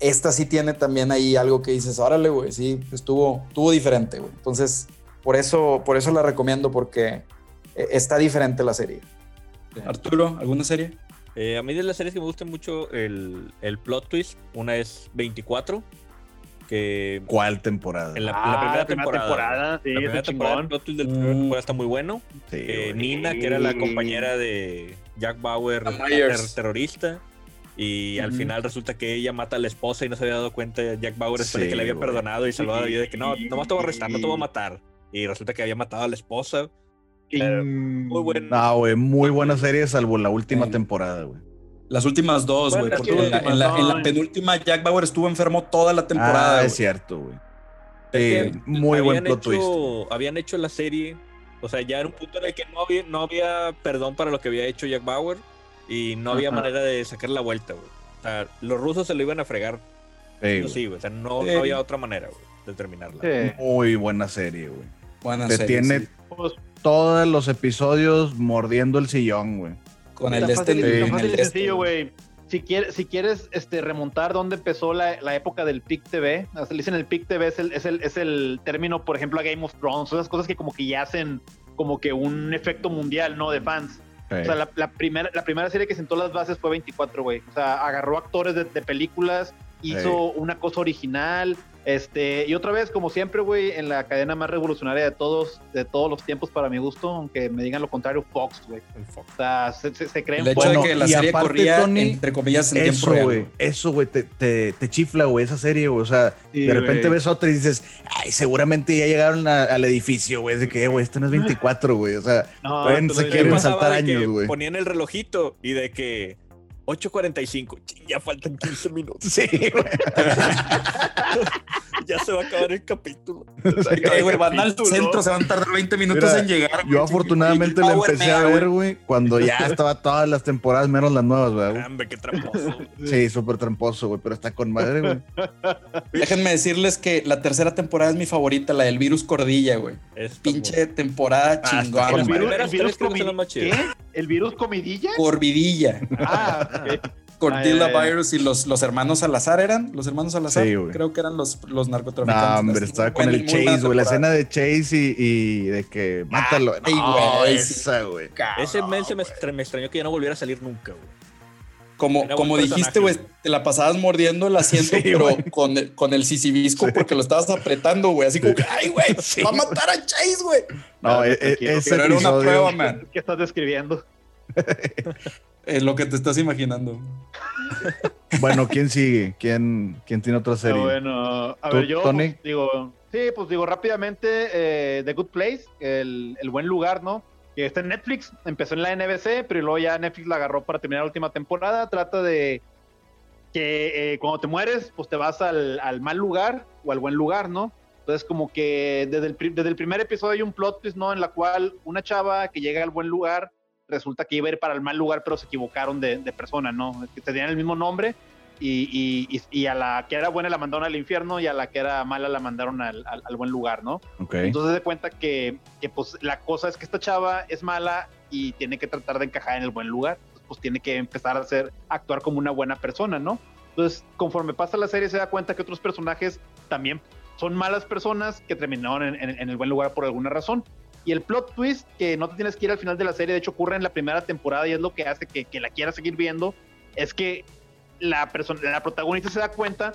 esta sí tiene también ahí algo que dices, órale, güey, sí, estuvo, estuvo diferente, güey. Entonces, por eso, por eso la recomiendo, porque eh, está diferente la serie. Arturo, ¿alguna serie? Eh, a mí de las series que me gustan mucho el, el plot twist, una es 24, que... ¿Cuál temporada? En la, ah, la primera, temporada. temporada. Sí, la primera temporada, el plot twist de la primera temporada está muy bueno. Sí, Eh. Nina, que era la compañera de Jack Bauer, ter- terrorista. Y al final resulta que ella mata a la esposa y no se había dado cuenta Jack Bauer después de Sí, que le había güey. perdonado y salvado la vida de que no, nomás te voy a arrestar, no te voy a matar. Y resulta que había matado a la esposa. Pero muy buen. No, güey, muy buena serie, salvo la última Sí. temporada, güey. Las últimas dos, Bueno, güey, porque en en en la penúltima Jack Bauer estuvo enfermo toda la temporada. Ah, güey. es cierto, güey. Que muy buen plot twist. hecho- Habían hecho la serie. O sea, ya era un punto en el que no había, no había perdón para lo que había hecho Jack Bauer. Y no había Ajá. manera de sacar la vuelta, güey. O sea, los rusos se lo iban a fregar. Sí, Sí, güey. O sea, no, Sí. no había otra manera, güey, de terminarla. Sí. Muy buena serie, güey. Buena Te serie, tiene sí. Pues, todos los episodios mordiendo el sillón, güey. Con el de este. el este, sencillo, güey. Si quieres, si quieres este, remontar dónde empezó la, la época del PIC TV, o sea, le dicen el PIC TV, es el, es, el, es el término, por ejemplo, a Game of Thrones, esas cosas que como que ya hacen como que un efecto mundial, ¿no? De fans. Sí. O sea, la, la primera, la primera serie que sentó las bases fue 24, güey. O sea, agarró actores de, de películas, hizo una cosa original. Este, y otra vez, como siempre, güey, en la cadena más revolucionaria de todos, de todos los tiempos para mi gusto, aunque me digan lo contrario, Fox, güey. O sea, se, se, se creen El hecho Bueno, de que la y serie aparte, corría, Tony, entre comillas, en Eso, tiempo real. güey. güey. Eso, güey, te, te, te chifla, güey, esa serie, güey. O sea, Sí, de repente güey. ves otra y dices, ay, seguramente ya llegaron a- al edificio, güey. Es de que, güey, esto no es 24, güey. O sea, No, Pueden se quieren saltar años, güey. Ponían el relojito y de que 8.45. Ching, Ya faltan 15 minutos. sí, güey. ya se va a acabar el capítulo. Eh, güey, van al centro, se van a tardar 20 minutos Mira, en llegar. güey. Yo afortunadamente la empecé a ver, güey. cuando ya estaba todas las temporadas, menos las nuevas, güey. Hombre, qué tramposo. Sí, súper tramposo, güey, pero está con madre, güey. Déjenme decirles que la tercera temporada es mi favorita, la del virus Cordilla, güey. Pinche temporada Ah, chingona. primeras tres ¿El virus comidilla? Corvidilla. Ah, ok. Cordilla ya, ya, ya. Virus y los, los hermanos Salazar eran, los hermanos Salazar, Sí, güey. creo que eran los, los narcotraficantes. No, hombre, estaba con el Chase, güey. La escena de Chase y, y de que mátalo. ay, No, güey, esa, güey. Ese men se me, me extrañó que ya no volviera a salir nunca, güey. Como, como dijiste, güey, te la pasabas mordiendo el asiento, Sí, pero con, el- con el sisibisco porque lo estabas apretando, güey. Así como que, ay, güey, Sí. va a matar a Chase, güey. No, e- e- ese Pero era una prueba, man. ¿Qué estás describiendo? Es lo que te estás imaginando. Bueno, ¿quién sigue? ¿Quién, quién tiene otra serie? Bueno, a ¿Tú, ver, yo Tony? pues, digo, sí, pues digo rápidamente, eh, The Good Place, el, el buen lugar, ¿no? Que está en Netflix, empezó en la NBC, pero luego ya Netflix la agarró para terminar la última temporada. Trata de que eh, cuando te mueres, pues te vas al, al mal lugar o al buen lugar, ¿no? Entonces, como que desde el, desde el primer episodio hay un plot twist, ¿no? En la cual una chava que llega al buen lugar resulta que iba a ir para el mal lugar, pero se equivocaron de, de persona, ¿no? Que tenían el mismo nombre y, y- y- a la que era buena la mandaron al infierno y a la que era mala la mandaron al, al- al buen lugar, ¿no? Ok. Entonces se cuenta que, que, pues la cosa es que esta chava es mala y tiene que tratar de encajar en el buen lugar, Entonces, pues tiene que empezar a hacer, a actuar como una buena persona, ¿no? Entonces, conforme pasa la serie se da cuenta que otros personajes también son malas personas que terminaron en, en- en el buen lugar por alguna razón. Y el plot twist, que no te tienes que ir al final de la serie, de hecho ocurre en la primera temporada y es lo que hace que, que la quiera seguir viendo, es que la, persona, la protagonista se da cuenta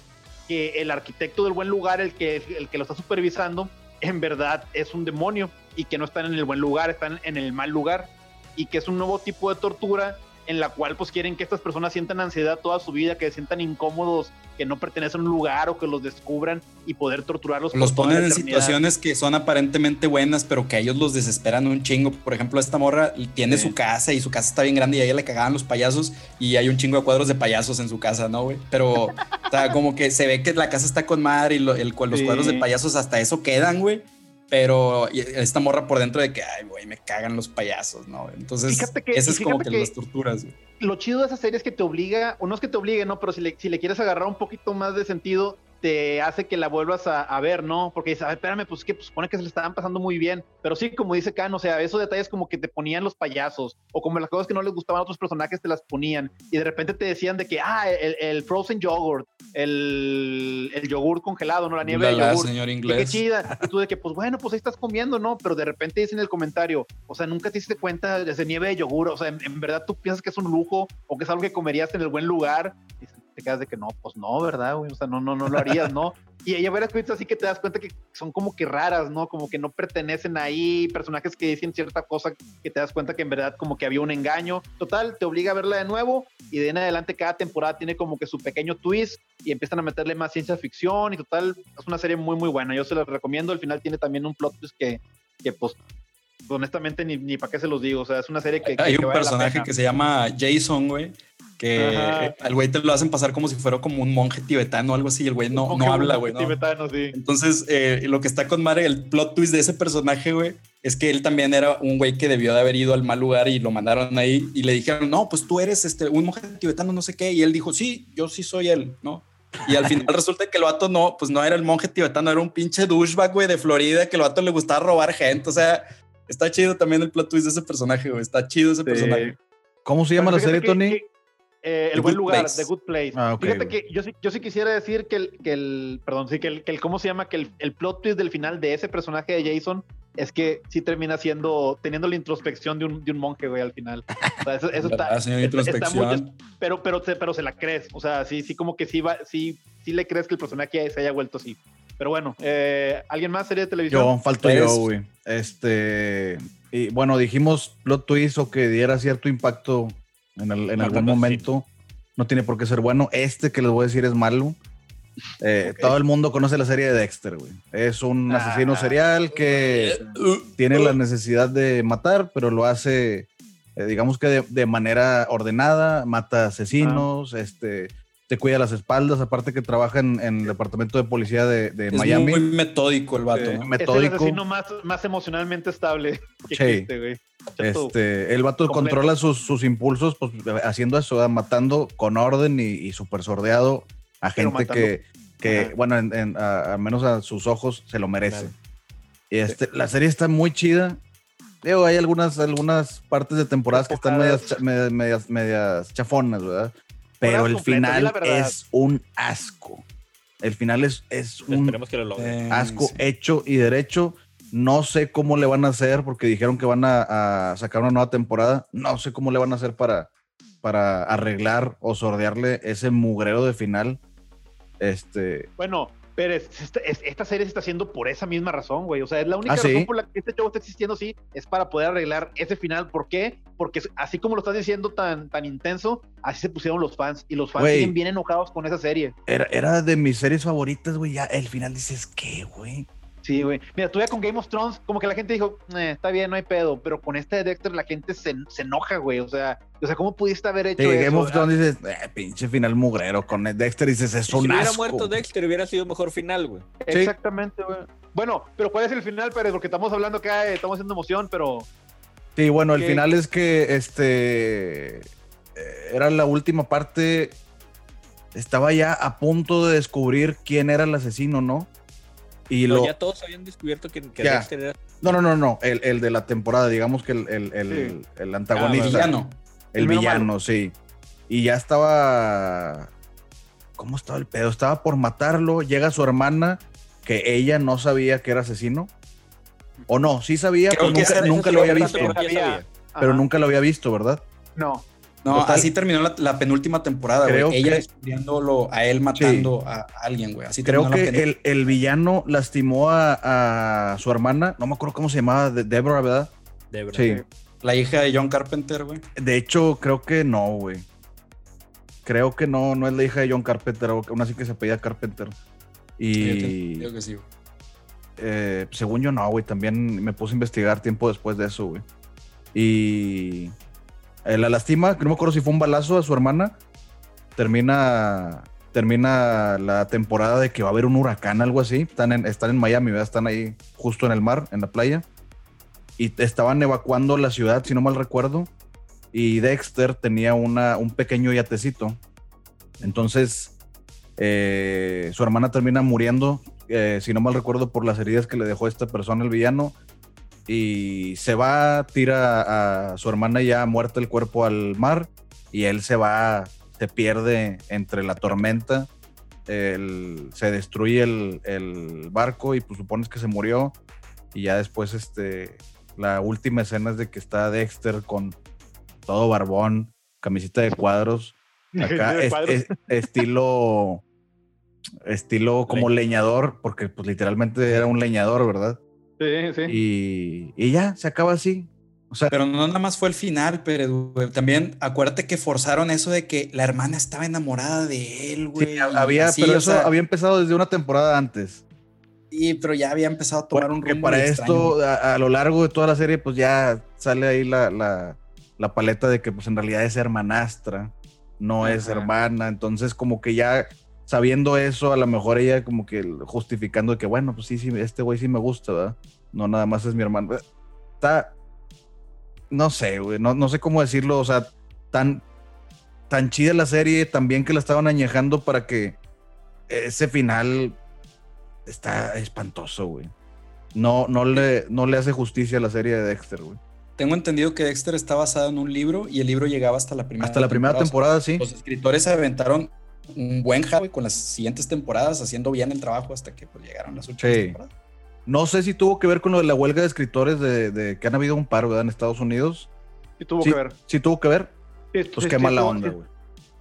que el arquitecto del buen lugar, el que, el que lo está supervisando, en verdad es un demonio y que no están en el buen lugar, están en el mal lugar y que es un nuevo tipo de tortura en la cual pues quieren que estas personas sientan ansiedad toda su vida, que se sientan incómodos, que no pertenecen a un lugar o que los descubran y poder torturarlos. Los ponen en situaciones que son aparentemente buenas, pero que a ellos los desesperan un chingo. Por ejemplo, esta morra tiene Sí. su casa y su casa está bien grande y a ella le cagaban los payasos y hay un chingo de cuadros de payasos en su casa, ¿no, güey? Pero, o sea, como que se ve que la casa está con madre y lo- el, los Sí. cuadros de payasos hasta eso quedan, güey. Pero esta morra por dentro de que, ay, güey, me cagan los payasos, ¿no? Entonces, que- eso es como que, que- las torturas, güey. lo chido de esa serie es que te obliga, o no es que te obligue, ¿no? Pero si le, si le quieres agarrar un poquito más de sentido, te hace que la vuelvas a, a ver, ¿no? Porque dices, a ver, espérame, pues que pues, supone que se le estaban pasando muy bien. Pero sí, como dice Khan, o sea, esos detalles como que te ponían los payasos, o como las cosas que no les gustaban a otros personajes te las ponían, y de repente te decían de que, ah, el, el frozen yogurt, el, el yogur congelado, ¿no? La nieve de Ulala, yogur. señor Y qué inglés. chida. Y tú de que, pues bueno, pues ahí estás comiendo, ¿no? Pero de repente dicen en el comentario, o sea, nunca te diste cuenta de nieve de yogur. O sea, en, en verdad tú piensas que es un lujo o que es algo que comerías en el buen lugar. Y te quedas de que no, pues no, ¿verdad? güey? O sea, no, no, no lo harías, ¿no? Y hay varias cosas así que te das cuenta que son como que raras, ¿no? Como que no pertenecen ahí, personajes que dicen cierta cosa que te das cuenta que en verdad como que había un engaño. Total, te obliga a verla de nuevo y de en adelante cada temporada tiene como que su pequeño twist y empiezan a meterle más ciencia ficción y total, es una serie muy muy buena, yo se la recomiendo, al final tiene también un plot twist que, que pues honestamente ni, ni para qué se los digo, o sea, es una serie que... Hay que un vale personaje que se llama Jason, güey. Que Ajá. al güey te lo hacen pasar como si fuera como un monje tibetano o algo así. El güey no, no habla, güey. ¿no? tibetano, sí. Entonces, eh, lo que está con madre, el plot twist de ese personaje, güey, es que él también era un güey que debió de haber ido al mal lugar y lo mandaron ahí y le dijeron, no, pues tú eres este, un monje tibetano, no sé qué. Y él dijo, sí, yo sí soy él, ¿no? Y al final resulta que el vato no, pues no era el monje tibetano, era un pinche douchebag, güey, de Florida, que el vato le gustaba robar gente. O sea, está chido también el plot twist de ese personaje, güey. Está chido ese Sí. personaje. ¿Cómo se llama Pero la serie, Tony? que- eh, el buen lugar, Place. The Good Place. Ah, ok, Fíjate güey. que yo sí, yo sí quisiera decir que el, que el perdón, sí, que el, que el, ¿cómo se llama? Que el, el plot twist del final de ese personaje de Jason es que sí termina siendo, teniendo la introspección de un, de un monje, güey, al final. O sea, eso, eso está, Ah, está- está muy- introspección. pero, pero, se- pero se la crees. O sea, sí, sí, como que sí va, sí, sí le crees que el personaje se haya vuelto así. Pero bueno, eh, ¿alguien más serie de televisión? Yo, falto Pues- yo, güey. Este. Y bueno, dijimos plot twist o que diera cierto impacto en, el- en algún momento. No tiene por qué ser bueno. Este que les voy a decir es malo. Eh, Todo el mundo conoce la serie de Dexter, güey. Es un Ah. asesino serial que tiene la necesidad de matar, pero lo hace, eh, digamos que de, de manera ordenada, mata asesinos, este, te cuida las espaldas, aparte que trabaja en, en el departamento de policía de, de Es Miami. muy metódico el vato, Sí. ¿no? Es el asesino más, más emocionalmente estable que Sí. existe, güey. Chato. Este, el vato completo. controla sus, sus impulsos, pues haciendo eso, matando con orden y, y súper sordeado a gente que, que bueno, en, en- a, al menos a sus ojos se lo merece. Claro. Y este, la serie está muy chida. Digo, hay algunas, algunas partes de temporadas que están medias, medias, medias, medias chafonas, ¿verdad? Pero el final es un asco. El final es, es un que lo. Eh, asco sí. hecho y derecho. No sé cómo le van a hacer porque dijeron que van a, a sacar una nueva temporada. No sé cómo le van a hacer para, para arreglar o sordearle ese mugrero de final. Este, Bueno, pero es- esta, es- esta serie se está haciendo por esa misma razón, güey. O sea, es la única Ah, ¿sí? razón por la que este show está existiendo, sí, es para poder arreglar ese final. ¿Por qué? Porque así como lo estás diciendo tan, tan intenso, así se pusieron los fans. Y los fans Güey. siguen bien enojados con esa serie. era, era de mis series favoritas, güey. Ya el final dices, ¿qué, güey? Sí, güey. Mira, tú ya con Game of Thrones, como que la gente dijo, "Eh, está bien, no hay pedo. Pero con este de Dexter, la gente se, se enoja, güey. O sea, o sea, ¿cómo pudiste haber hecho Sí, eso? Game of Ah, Thrones dices, eh, pinche final mugrero. Con Dexter dices, es Si un hubiera asco. muerto Dexter, hubiera sido mejor final, güey. Sí. Exactamente, güey. Bueno, pero ¿cuál es el final, Pérez? Porque estamos hablando acá, eh, estamos haciendo emoción, pero Sí, bueno, el final es que este eh, era la última parte. Estaba ya a punto de descubrir quién era el asesino, ¿no? Y Pero lo. ya todos habían descubierto que, que. Dexter era. No, no, no, no. El, el de la temporada, digamos que el, el, el- Sí. el Ah, antagonista. El villano. El villano, sí. Y ya estaba. ¿Cómo estaba el pedo? Estaba por matarlo. Llega su hermana, que ella no sabía que era asesino. O no, sí sabía, Creo pero que nunca, nunca lo había visto. Pero Ajá. nunca lo había visto, ¿verdad? No. No, Total. así terminó la, la penúltima temporada, Creo güey. Ella descubriéndolo a él matando a alguien, güey. Así Creo la que el, el villano lastimó a, a su hermana. No me acuerdo cómo se llamaba, de- Deborah, ¿verdad? De verdad. Sí. La hija de John Carpenter, güey. De hecho, creo que no, güey. Creo que no, no es la hija de John Carpenter, o una así que se apellida Carpenter. Y Creo que sí, güey. eh, según yo no, güey. También me puse a investigar tiempo después de eso, güey. Y eh, la lastima, no me acuerdo si fue un balazo a su hermana. Termina, termina la temporada de que va a haber un huracán, algo así. Están en, están en Miami, ¿verdad? Están ahí justo en el mar, en la playa. Y estaban evacuando la ciudad, si no mal recuerdo. Y Dexter tenía una, un pequeño yatecito. Entonces, eh, su hermana termina muriendo, eh, si no mal recuerdo, por las heridas que le dejó esta persona, el villano. Y se va, tira a su hermana ya muerta el cuerpo al mar. Y él se va, se pierde entre la tormenta. el- se destruye el, el barco y pues supones que se murió. Y ya después, este, la última escena es de que está Dexter con todo barbón, camiseta de cuadros. Acá De es- cuadros. es- estilo estilo como leñador, porque pues literalmente era un leñador, ¿verdad? Sí, sí. Y, y ya, se acaba así. O sea, Pero no nada más fue el final, pero güey. También acuérdate que forzaron eso de que la hermana estaba enamorada de él, güey. sí, y había, así, pero eso sea, había empezado desde una temporada antes. Sí, pero ya había empezado a tomar un rumbo para esto, a, a lo largo de toda la serie, pues ya sale ahí la, la, la paleta de que pues en realidad es hermanastra, no es hermana. Entonces, como que ya sabiendo eso, a lo mejor ella como que justificando de que, bueno, pues sí, sí, este güey sí me gusta, ¿verdad? No nada más es mi hermano. Está, no sé, güey, no, no sé cómo decirlo, o sea, tan, tan chida la serie, tan bien que la estaban añejando para que ese final está espantoso, güey. No, no, le, no le hace justicia a la serie de Dexter, güey. Tengo entendido que Dexter está basado en un libro y el libro llegaba hasta la primera Hasta la primera temporada, sí. Los escritores se aventaron un buen jale con las siguientes temporadas, haciendo bien el trabajo hasta que pues, llegaron las últimas Sí. temporadas. No sé si tuvo que ver con lo de la huelga de escritores de, de que han habido un paro, ¿verdad? En Estados Unidos. Sí tuvo sí, que ver. Sí tuvo que ver. Sí, Pues sí, qué sí mala estuvo- onda, güey.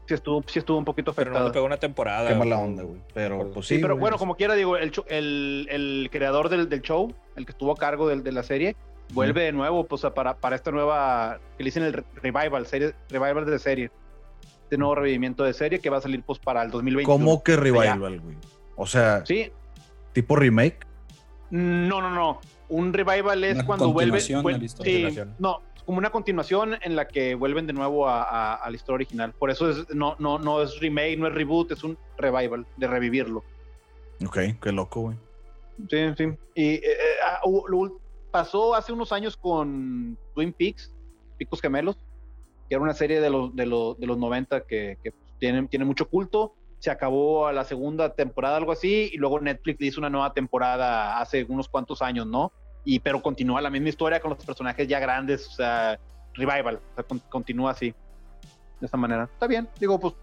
Sí estuvo, sí estuvo un poquito Pero no afectado. le pegó una temporada. Qué mala onda, güey. Pero pues Sí, sí. pero güey. bueno, como quiera, digo, el, el, el creador del, del show, el que estuvo a cargo del- de la serie, vuelve de nuevo pues, para, para esta nueva, que le dicen el re- revival, serie, revival de serie. Este nuevo revivimiento de serie que va a salir pues para el 2021. ¿Cómo que revival, güey? O sea, Sí, tipo remake. no, no, no. Un revival es Una cuando vuelve. continuación de vuel- la historia. sí, no, como una continuación en la que vuelven de nuevo a, a- a la historia original. Por eso es, no, no, no es remake, no es reboot, es un revival de revivirlo. Ok, qué loco, güey. Sí, sí. Y eh, eh, ah, pasó hace unos años con Twin Peaks, Picos Gemelos, que era una serie de los, de los, de los 90 que, que tiene, tiene mucho culto. Se acabó a la segunda temporada, algo así, y luego Netflix le hizo una nueva temporada hace unos cuantos años, ¿no? Y pero continúa la misma historia con los personajes ya grandes, o sea, revival, o sea, con- continúa así, de esta manera. Está bien, digo, pues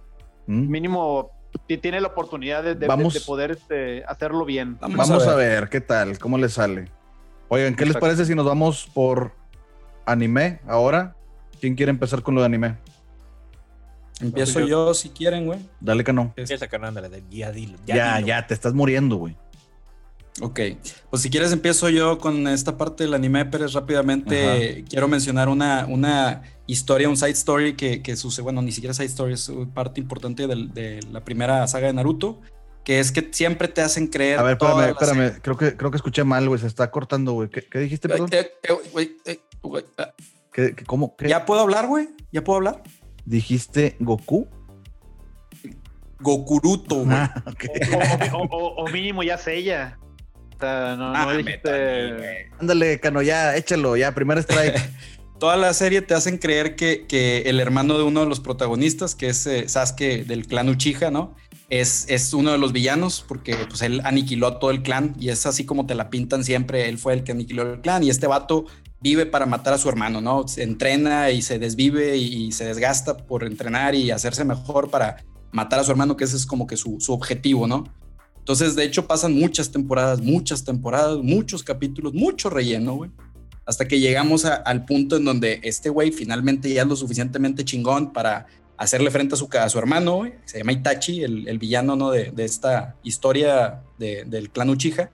Mm. mínimo ti- tiene la oportunidad de, de- Vamos. de poder este, hacerlo bien. Vamos, Vamos a a ver. qué tal, cómo le sale. Oigan, ¿qué les parece si nos vamos por anime ahora? ¿Quién quiere empezar con lo de anime? Empiezo Yo- yo si quieren, güey. Dale que no. Esa canal, de- ya dilo. Ya, dilo. ya, te estás muriendo, güey. Ok, pues si quieres empiezo yo con esta parte del anime, Pérez, rápidamente quiero mencionar una, una historia, un side story que, que sucede, bueno, ni siquiera side story, es parte importante del- de la primera saga de Naruto, que es que siempre te hacen creer... A ver, espérame, espérame. Creo que, creo que escuché mal, güey. Se está cortando, güey. ¿Qué, qué dijiste, serie. perdón? Eh, eh, güey, eh, güey, ah, ¿Qué- qué- ¿Cómo? ¿Qué? ¿Ya puedo hablar, güey? ¿Ya puedo hablar? ¿Dijiste Goku? Gokuruto, güey. Ah, o, o- o- o mínimo ya sella. O sea, no, Ah, no dijiste- güey. Ándale, Cano, ya, échalo, ya, primer strike. Toda la serie te hacen creer que, que el hermano de uno de los protagonistas, que es eh, Sasuke del clan Uchiha, ¿no? Es, es uno de los villanos porque pues, él aniquiló a todo el clan y es así como te la pintan siempre. Él fue el que aniquiló el clan y este vato vive para matar a su hermano, ¿no? Se entrena y se desvive y se desgasta por entrenar y hacerse mejor para matar a su hermano, que ese es como que su, objetivo, ¿no? Entonces, de hecho, pasan muchas temporadas, muchas temporadas, muchos capítulos, mucho relleno, güey hasta que llegamos al punto en donde este güey finalmente ya es lo suficientemente chingón para hacerle frente a su, a su hermano, güey, se llama Itachi, el, el villano ¿no? de, de esta historia de- del clan Uchiha,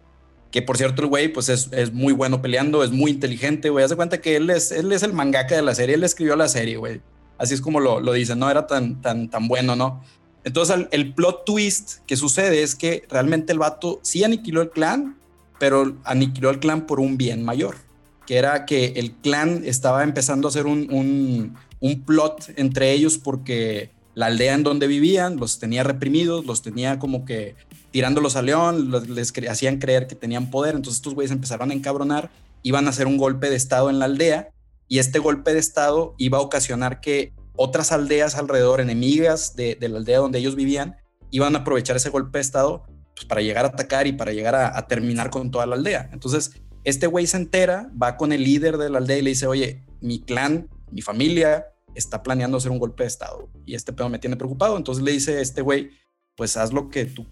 que por cierto el güey pues es, es muy bueno peleando, es muy inteligente, güey, haz cuenta que él es, él es el mangaka de la serie, él escribió la serie, güey, así es como lo, lo dicen, no era tan, tan, tan bueno, ¿no? Entonces el, el plot twist que sucede es que realmente el vato sí aniquiló el clan, pero aniquiló el clan por un bien mayor que era que el clan estaba empezando a hacer un, un, un plot entre ellos porque la aldea en donde vivían los tenía reprimidos, los tenía como que tirándolos a león, les cre- hacían creer que tenían poder, entonces estos güeyes empezaron a encabronar, iban a hacer un golpe de estado en la aldea y este golpe de estado iba a ocasionar que otras aldeas alrededor, enemigas de, de la aldea donde ellos vivían, iban a aprovechar ese golpe de estado pues, para llegar a atacar y para llegar a, a terminar con toda la aldea. Entonces, este güey se entera, va con el líder de la aldea y le dice, oye, mi clan, mi familia está planeando hacer un golpe de estado y este pedo me tiene preocupado. Entonces le dice este güey, pues haz lo que tú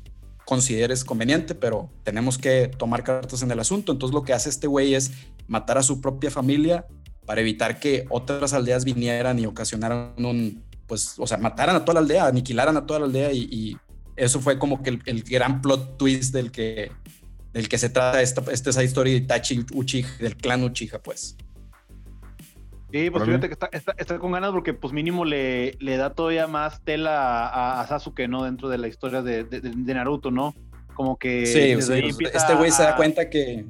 consideres conveniente, pero tenemos que tomar cartas en el asunto. Entonces lo que hace este güey es matar a su propia familia para evitar que otras aldeas vinieran y ocasionaran un, pues, o sea, mataran a toda la aldea, aniquilaran a toda la aldea y, eso fue como que el, gran plot twist del que, del que se trata esta, esta esa historia de Itachi Uchiha, del clan Uchiha, pues. Sí, pues fíjate que está, está, está con ganas porque pues mínimo le, le da todavía más tela a, a Sasuke, ¿no? Dentro de la historia de, de- de Naruto, ¿no? Como que Sí, sí, pues, empieza este güey se da a- cuenta que,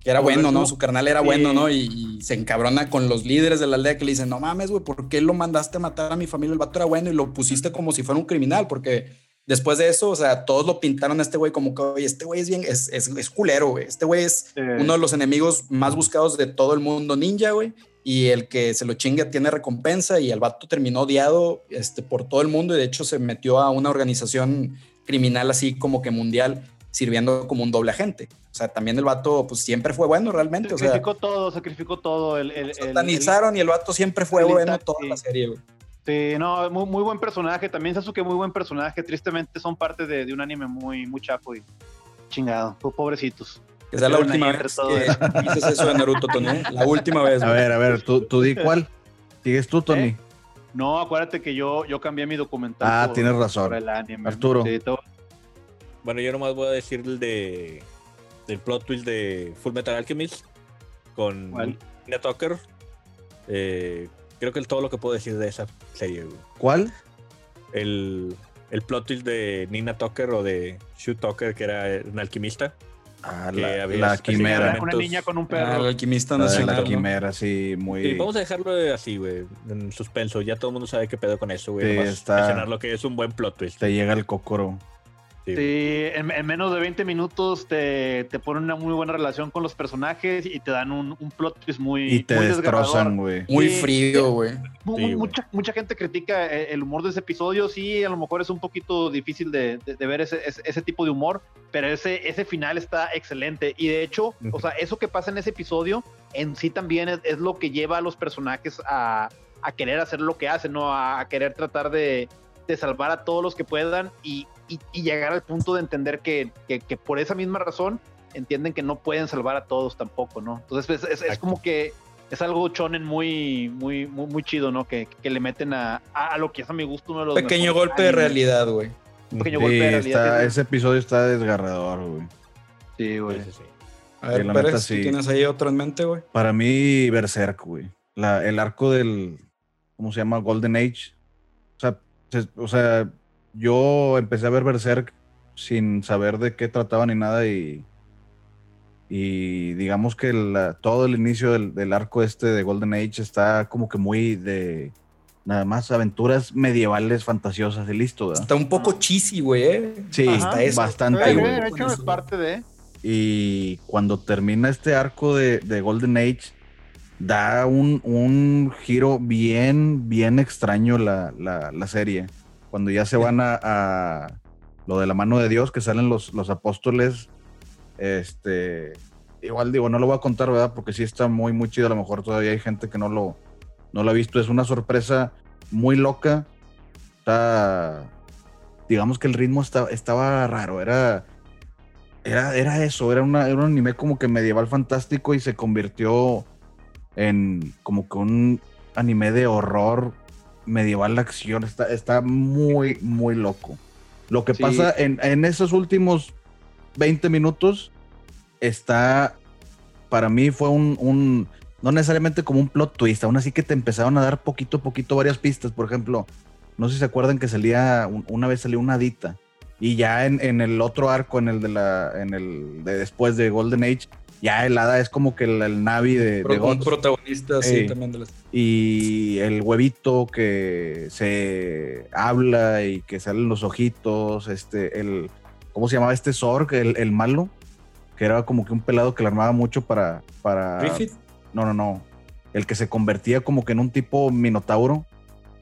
que era bueno, ¿no? su- Su carnal era Sí. bueno, ¿no? Y, y se encabrona con los líderes de la aldea que le dicen, no mames, güey, ¿por qué lo mandaste a matar a mi familia? El vato era bueno y lo pusiste como si fuera un criminal, porque después de eso, o sea, todos lo pintaron a este güey como que, oye, este güey es bien, es, es, es culero, güey. Este güey es Eh, uno de los enemigos más buscados de todo el mundo ninja, güey. Y el que se lo chinga tiene recompensa y el vato terminó odiado este, por todo el mundo y de hecho se metió a una organización criminal así como que mundial sirviendo como un doble agente. O sea, también el vato pues siempre fue bueno realmente. O sea, sacrificó todo, sacrificó todo. El, el, y el vato siempre fue bueno toda la serie, güey. sí, no, muy, muy buen personaje. También Sasuke, muy buen personaje. Tristemente son parte de, de un anime muy, muy chapo y chingado. po- Pobrecitos. Que sea la última vez que dices eso de Naruto, Tony. ¿eh? La última vez. A ver, a ver, tú, tú di cuál. ¿Sigues tú, Tony? ¿Eh? No, acuérdate que yo, yo cambié mi documental. Ah, por- tienes razón. por el anime. Arturo. Sí, Bueno, yo nomás voy a decir el de del plot twist de Full Metal Alchemist con ¿Cuál? Nina Tucker. Eh, creo que es todo lo que puedo decir de esa serie. güey. ¿Cuál? El, el plot twist de Nina Tucker o de Shu Tucker, que era un alquimista. Ah, que la, la quimera. Una niña con un Ah, perro. el alquimista La nacional. la ¿no? quimera, sí, muy. Sí, vamos a dejarlo de así, güey, en suspenso. Ya todo el mundo sabe qué pedo con eso, güey. Sí, está- mencionar lo que es un buen plot twist. Te llega el cocoro. Sí. Sí, en, en menos de 20 minutos te, te ponen una muy buena relación con los personajes y te dan un, un plot twist muy, Y te muy destrozan, desgarrador. güey. Muy frío, güey. Sí, mucha, mucha gente critica eh, el humor de ese episodio. Sí, a lo mejor es un poquito difícil de, de- de ver ese, ese, ese tipo de humor, pero ese, ese final está excelente. Y de hecho, o sea, eso que pasa en ese episodio en sí también es, es lo que lleva a los personajes a, a querer hacer lo que hacen, ¿no? A, a querer tratar de, de salvar a todos los que puedan y, y- y llegar al punto de entender que, que- que por esa misma razón entienden que no pueden salvar a todos tampoco, ¿no? Entonces es, es- como que es algo chonen muy, muy, muy, muy chido, ¿no? Que, que le meten a, a, a lo que es a mi gusto uno de los Pequeño golpe de realidad, güey. Un pequeño Sí, golpe de realidad. está- sí, ese episodio está desgarrador, güey. Sí, güey. Sí, sí, sí. A ver, Pérez, ¿tú sí. tienes ahí otro en mente, güey? Para mí, Berserk, güey. La- el arco del. ¿Cómo se llama? Golden Age. O sea, se- o sea, yo empecé a ver Berserk sin saber de qué trataba ni nada y. Y digamos que la- todo el inicio del, del arco este de Golden Age está como que muy de. Nada más aventuras medievales fantasiosas y listo, ¿verdad? Está un poco cheesy, güey, ¿eh? Sí, eso. bastante, Sí, güey. de hecho, es parte de. Y cuando termina este arco de, de Golden Age, da un, un giro bien, bien extraño la, la- la serie. Cuando ya se van a, lo de la mano de Dios, que salen los, los apóstoles, este, igual digo, no lo voy a contar, ¿verdad? Porque sí está muy, muy chido. A lo mejor todavía hay gente que no lo, no lo ha visto. Es una sorpresa muy loca. Está, digamos que el ritmo está- estaba raro, era era, era eso, era, una, era un anime como que medieval fantástico y se convirtió en como que un anime de horror medieval de acción. Está, está muy, muy loco. Lo que Sí. pasa en, en esos últimos 20 minutos está, para mí fue un, un- no necesariamente como un plot twist, aún así que te empezaron a dar poquito a poquito varias pistas. Por ejemplo, no sé si se acuerdan que salía, un- una vez salió una hadita. Y ya en, en el otro arco, en el de la, en el de después de Golden Age, ya el hada es como que el, el Navi de, de Pro- un protagonista, sí, Ey. también de las... Y el huevito que se habla y que salen los ojitos, este, el, ¿cómo se llamaba este Zorg, el, el malo? Que era como que un pelado que le armaba mucho para, para... Griffith. No, no, no. El que se convertía como que en un tipo minotauro.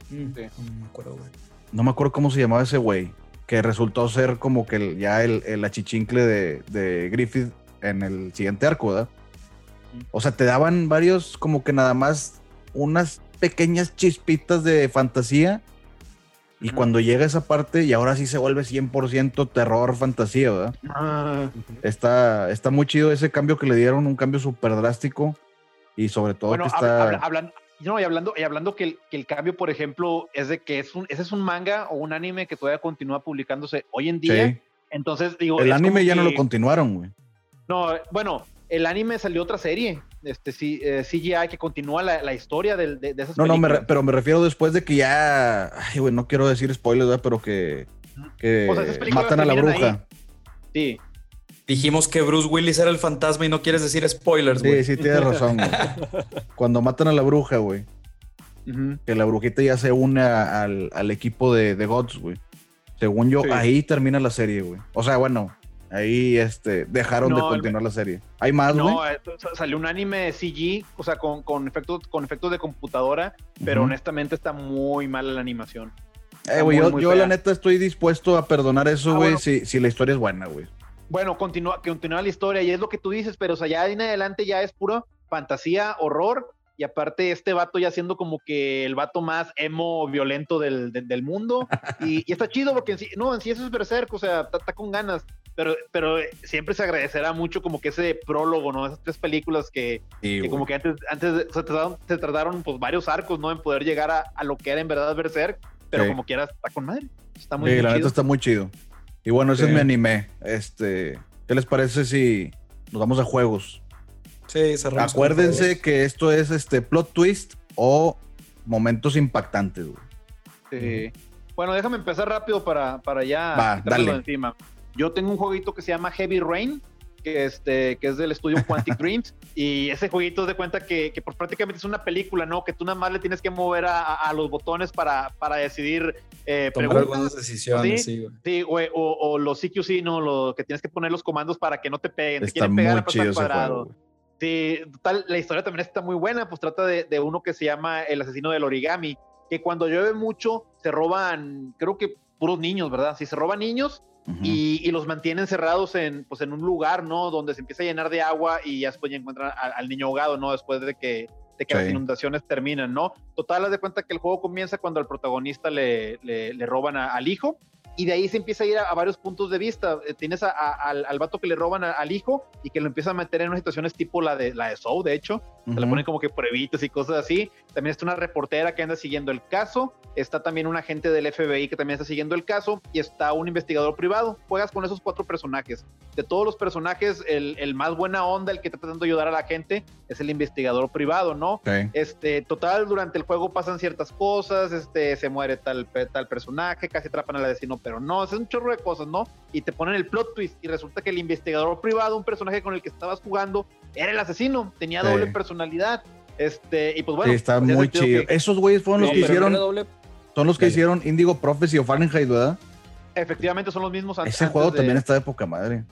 Mm, Sí. No me acuerdo, güey. No me acuerdo cómo se llamaba ese güey. Que resultó ser como que el- ya el, el achichincle de, de Griffith en el siguiente arco, ¿verdad? O sea, te daban varios, como que nada más unas pequeñas chispitas de fantasía. Y cuando llega esa parte, y ahora sí se vuelve 100% terror, fantasía, ¿verdad? Ah, Está, está muy chido ese cambio que le dieron, un cambio súper drástico. Y sobre todo bueno, que está... habla- hablan- no, y hablando, y hablando que, el, que el cambio, por ejemplo, es de que es un, ese es un manga o un anime que todavía continúa publicándose hoy en día. Sí. Entonces, digo. El anime ya no lo que- continuaron, güey. No, bueno, el anime salió otra serie, este sí, eh, CGI, que continúa la, la historia del- de, de esas No, no, me re- películas. pero me refiero después de que ya. Ay, güey, no quiero decir spoilers, ¿verdad? Pero que. que O sea, esas películas matan a la bruja. Sí, Dijimos que Bruce Willis era el fantasma y no quieres decir spoilers, güey. Sí, sí, tienes razón, güey. Cuando matan a la bruja, güey. Que la brujita ya se une a- al, al equipo de, de Gods, güey. Según yo, Sí. ahí termina la serie, güey. O sea, bueno, ahí este, dejaron de No, el- continuar la serie. ¿Hay más? No, eh, sa- salió un anime de CG, o sea, con, con, efectos, con efectos de computadora, pero Ujú. honestamente está muy mala la animación. Eh, güey, muy, yo, muy yo la neta estoy dispuesto a perdonar eso, Ah, güey, bueno. si, si la historia es buena, güey. Bueno, continúa, continúa la historia y es lo que tú dices, pero o sea, ya de en adelante ya es puro fantasía, horror, y aparte este vato ya siendo como que el vato más emo violento del, del, del mundo, y, y está chido porque en sí, no, en sí eso es Berserk, o sea, está, está con ganas, pero, pero siempre se agradecerá mucho como que ese prólogo, ¿no? Esas tres películas que, Sí, que güey. como que antes, antes se, trataron, se trataron pues varios arcos, ¿no? En poder llegar a, a lo que era en verdad Berserk, pero Sí. como quiera está con madre, está muy, Sí, muy la chido. neta está muy chido. Y bueno, ese Sí. es mi anime. Este, ¿qué les parece si nos vamos a juegos? Sí, cerramos Acuérdense que esto es este plot twist o momentos impactantes, güey. Sí. Bueno, déjame empezar rápido para, para ya Va, dale. encima. Yo tengo un jueguito que se llama Heavy Rain, que, este, que es del estudio Quantic Dreams. Y ese jueguito de cuenta que, que pues, prácticamente es una película, ¿no? Que tú nada más le tienes que mover a, a los botones para, para decidir eh, Tomar preguntas. algunas decisiones, ¿sí? sí, güey. Sí, güey, o, o los CQC, ¿no? Lo que tienes que poner los comandos para que no te peguen. Te Está quieren pegar a pasar cuadrado. juego. Sí, total, la historia también está muy buena, pues trata de, de uno que se llama el asesino del origami, que cuando llueve mucho se roban, creo que puros niños, ¿verdad? Sí, se roban niños Y, y los mantienen cerrados en, pues, en un lugar, ¿no? Donde se empieza a llenar de agua y ya después ya encuentran al, al niño ahogado, ¿no? Después de que, de que las inundaciones terminan, ¿no? Total, haz de cuenta que el juego comienza cuando al protagonista le, le, le roban a- al hijo y de ahí se empieza a ir a, a varios puntos de vista. Eh, Tienes a- al, al vato que le roban al hijo y que lo empieza a meter en unas situaciones tipo la de, la de Soul, de hecho. Se le ponen como que pruebitas y cosas así. También está una reportera que anda siguiendo el caso. Está también un agente del FBI que también está siguiendo el caso. Y está un investigador privado. Juegas con esos cuatro personajes. De todos los personajes, el, el más buena onda, el que está tratando de ayudar a la gente, es el investigador privado, ¿no? Ok. Este, total, durante el juego pasan ciertas cosas, este, se muere tal, tal personaje, casi atrapan al asesino, pero no, es un chorro de cosas, ¿no? Y te ponen el plot twist y resulta que el investigador privado, un personaje con el que estabas jugando, era el asesino, tenía Sí. doble personalidad. Este, y pues bueno. sí, está pues, muy chido. que Esos güeyes fueron los que hicieron, doble. son los que Dale. hicieron Indigo Prophecy o Fahrenheit, ¿verdad? efectivamente son los mismos Ese antes juego de- también está de poca madre.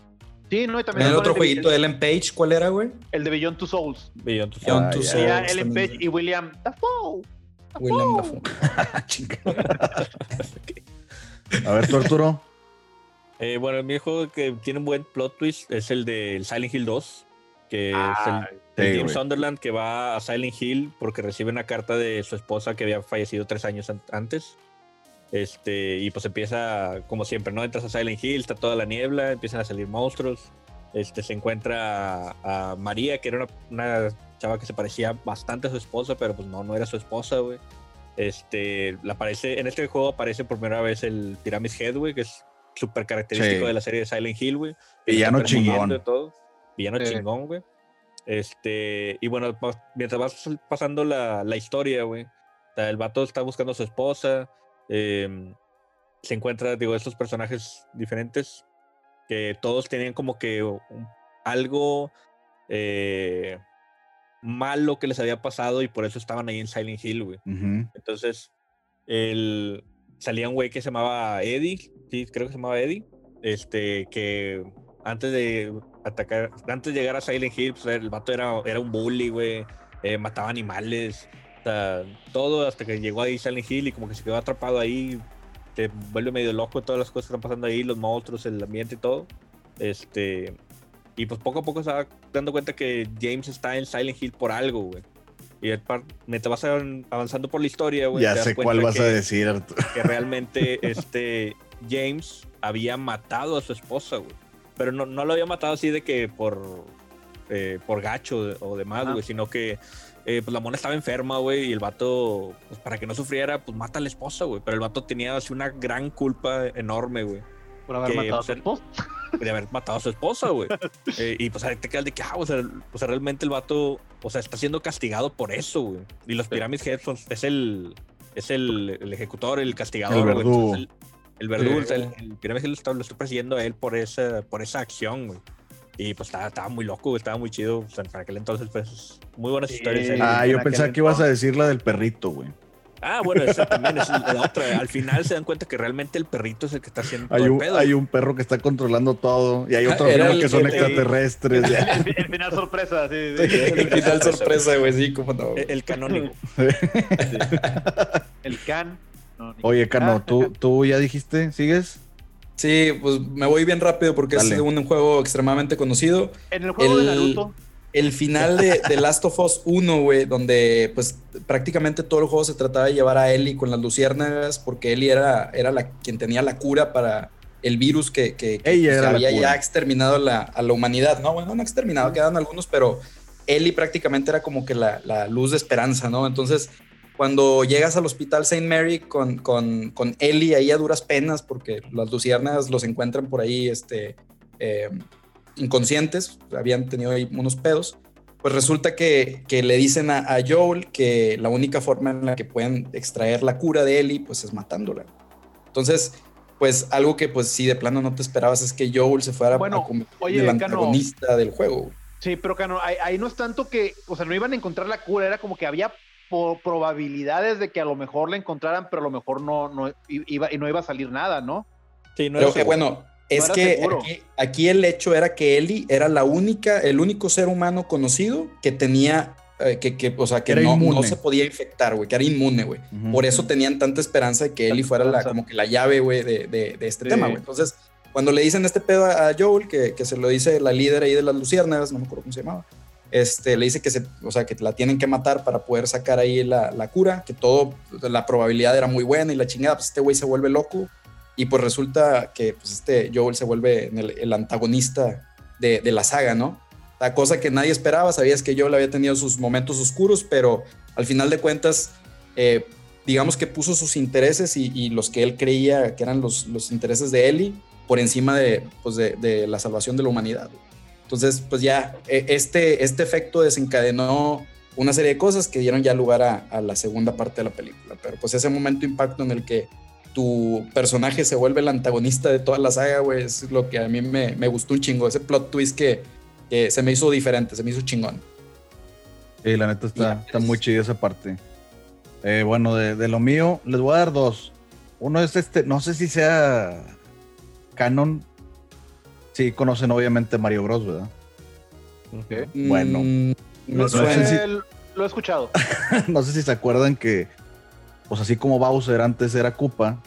Sí, no, y también El otro jueguito de Ellen Page, ¿cuál era, güey? El de Beyond Two Souls. Beyond Two Beyond Ah, Two Souls Ellen también. Page y William Dafoe. William Dafoe. A ver, tú, Arturo. Eh, bueno, el juego que tiene un buen plot twist es el de Silent Hill 2, que Ah, es el, sí, el Jim güey. Sunderland que va a Silent Hill porque recibe una carta de su esposa que había fallecido tres años an- antes. Este, y pues empieza, como siempre, ¿no? Entras a Silent Hill, está toda la niebla, empiezan a salir monstruos. Este, se encuentra a, a María, que era una, una chava que se parecía bastante a su esposa, pero pues no, no era su esposa, güey. Este, la aparece, en este juego aparece por primera vez el Pyramid Head, güey, que es súper característico Sí. de la serie de Silent Hill, güey. Villano chingón. y todo. Villano chingón, güey. Este, y bueno, mientras vas pasando la, la historia, güey, o sea, el vato está buscando a su esposa, em, se encuentra, digo, estos personajes diferentes que todos tenían como que algo eh, malo que les había pasado y por eso estaban ahí en Silent Hill, güey. Entonces, el, salía un güey que se llamaba Eddie, sí, creo que se llamaba Eddie, este, que antes de atacar, antes de llegar a Silent Hill, pues, el vato era, era un bully, güey, eh, mataba animales, o sea, todo hasta que llegó ahí Silent Hill y como que se quedó atrapado ahí, te vuelve medio loco todas las cosas que están pasando ahí, los monstruos, el ambiente y todo. Este, y pues poco a poco se va dando cuenta que James está en Silent Hill por algo, güey. Y mientras vas avan- avanzando por la historia, güey, Ya sé cuál vas que, a decir, Arturo. que realmente este James había matado a su esposa, güey. Pero no, no lo había matado así de que por, eh, por gacho o demás, güey, sino que eh, pues la mona estaba enferma, güey, y el vato, pues para que no sufriera, pues mata a la esposa, güey. Pero el vato tenía así una gran culpa enorme, güey Por haber que, matado a pues, su esposa. de haber matado a su esposa, güey. Eh, y pues ahí te quedas de que, ah, o sea, o sea, realmente el vato, o sea, está siendo castigado por eso, güey. Y los Pyramid Head son- es el, es el, el ejecutor, el castigador, verdugo. El, el verdugo, el, el Pyramid Head lo está, lo está persiguiendo a él por esa, por esa acción, güey. Y pues estaba, estaba muy loco, güey, estaba muy chido. O sea, para aquel entonces, pues, muy buenas Sí. historias. ahí. Ah, en yo pensaba que ibas a decir la del perrito, güey. Ah, bueno, esa también es la otra. Al final se dan cuenta que realmente el perrito es el que está haciendo todo Hay el un, pedo. hay un perro que está controlando todo y hay Ah, otro primo el que son extraterrestres. El, el final sorpresa, sí. sí. El final sorpresa, güey, sí, cómo no. El- El canónigo. El can. No, Oye, Cano, ¿tú, ¿tú ya dijiste? ¿Sigues? Sí, pues me voy bien rápido porque Dale. es un juego extremadamente conocido. En el juego de el- Naruto. El final de, de Last of Us 1, güey, donde pues prácticamente todo el juego se trataba de llevar a Ellie con las luciérnagas porque Ellie era, era la, quien tenía la cura para el virus que, que- que, Ella pues, había ya exterminado a la, a la humanidad, ¿no? Bueno, no exterminado, quedaron algunos, pero Ellie prácticamente era como que la, la luz de esperanza, ¿no? Entonces, cuando llegas al hospital St. Mary con, con, con Ellie ahí a duras penas, porque las luciérnagas los encuentran por ahí, este... eh, inconscientes, habían tenido ahí unos pedos, pues resulta que, que le dicen a, a Joel que la única forma en la que pueden extraer la cura de Ellie, pues es matándola. Entonces, pues algo que pues sí de plano no te esperabas es que Joel se fuera Bueno, a convertir oye, el antagonista del juego. Sí, pero Cano, ahí, ahí no es tanto que, o sea, no iban a encontrar la cura, era como que había probabilidades de que a lo mejor la encontraran, pero a lo mejor no, no iba, y no iba a salir nada, ¿no? Sí, no Pero era que bueno, es era que aquí, aquí el hecho era que Ellie era la única, el único ser humano conocido que tenía, eh, que, que, o sea, que Era no, no se podía infectar, güey, que era inmune, güey. Ujú. Por eso tenían tanta esperanza de que Ellie fuera la, como que la llave, güey, de, de- de este Sí. tema, güey. Entonces, cuando le dicen este pedo a a Joel, que, que se lo dice la líder ahí de las luciérnagas, no me acuerdo cómo se llamaba, este, le dice que, se, o sea, que la tienen que matar para poder sacar ahí la, la cura, que todo, la probabilidad era muy buena y la chingada, pues este güey se vuelve loco y pues resulta que pues este Joel se vuelve el, antagonista de, la saga, ¿no? La cosa que nadie esperaba, sabías que Joel había tenido sus momentos oscuros, pero al final de cuentas, eh, digamos que puso sus intereses y, los que él creía que eran los, intereses de Ellie por encima de, pues de la salvación de la humanidad. Entonces, pues ya, eh, este, este efecto desencadenó una serie de cosas que dieron ya lugar a, a la segunda parte de la película. Pero pues ese momento impacto en el que tu personaje se vuelve el antagonista de toda la saga, güey, es lo que a mí me, me gustó un chingo. Ese plot twist que, que se me hizo diferente, se me hizo chingón. Sí, la neta está, está es- muy chida esa parte. Eh, bueno, de, de lo mío, les voy a dar dos. Uno es este, no sé si sea canon. Sí, conocen obviamente Mario Bros, ¿verdad? Bueno. Mm, suena. sé si- lo he escuchado. no sé si se acuerdan que, pues así como Bowser antes era Koopa,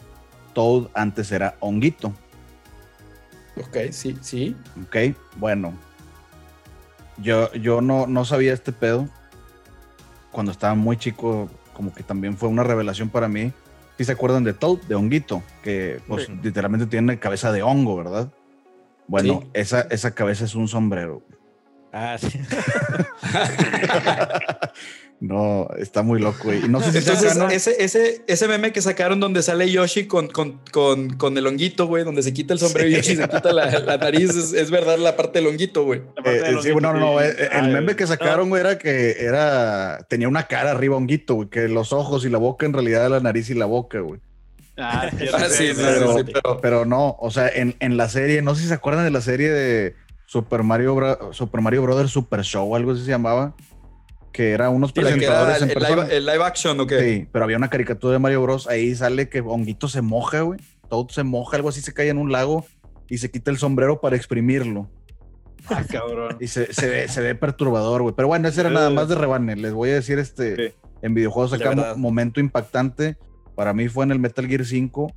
Toad antes era Honguito. Ok, sí, sí. Ok, bueno. Yo, yo no, no sabía este pedo. Cuando estaba muy chico, como que también fue una revelación para mí. Si se acuerdan de Toad, de Honguito, que pues Sí. literalmente tiene cabeza de hongo, ¿verdad? Bueno, Sí. esa, esa cabeza es un sombrero. Ah, sí. No, está muy loco, güey. Y no sé si Entonces, ese, ese, ese meme que sacaron donde sale Yoshi con, con, con, con el honguito, güey, donde se quita el sombrero y Yoshi se quita la, la nariz, es, es verdad la parte del honguito, güey. Eh, de eh, sí, bueno, no, eh, sí. el Ay, meme que sacaron, güey, era que era, tenía una cara arriba honguito, güey, que los ojos y la boca en realidad era la nariz y la boca, güey. Ah, Ah, sí, pero- sí, pero- Pero no, o sea, en, en la serie, no sé si se acuerdan de la serie de Super Mario, Bro- Super Mario Brothers Super Show, algo así se llamaba, que era unos Sí, la que era presentadores el, en el persona. live, el live action, ¿o qué? Sí, pero había una caricatura de Mario Bros. Ahí sale que Honguito se moja, güey. Todo se moja, algo así se cae en un lago y se quita el sombrero para exprimirlo. Ah, cabrón. Y se, se ve, se ve perturbador, güey. Pero bueno, ese era nada más de rebane. Les voy a decir este. Sí. En videojuegos De acá momento impactante. Para mí fue en el Metal Gear 5.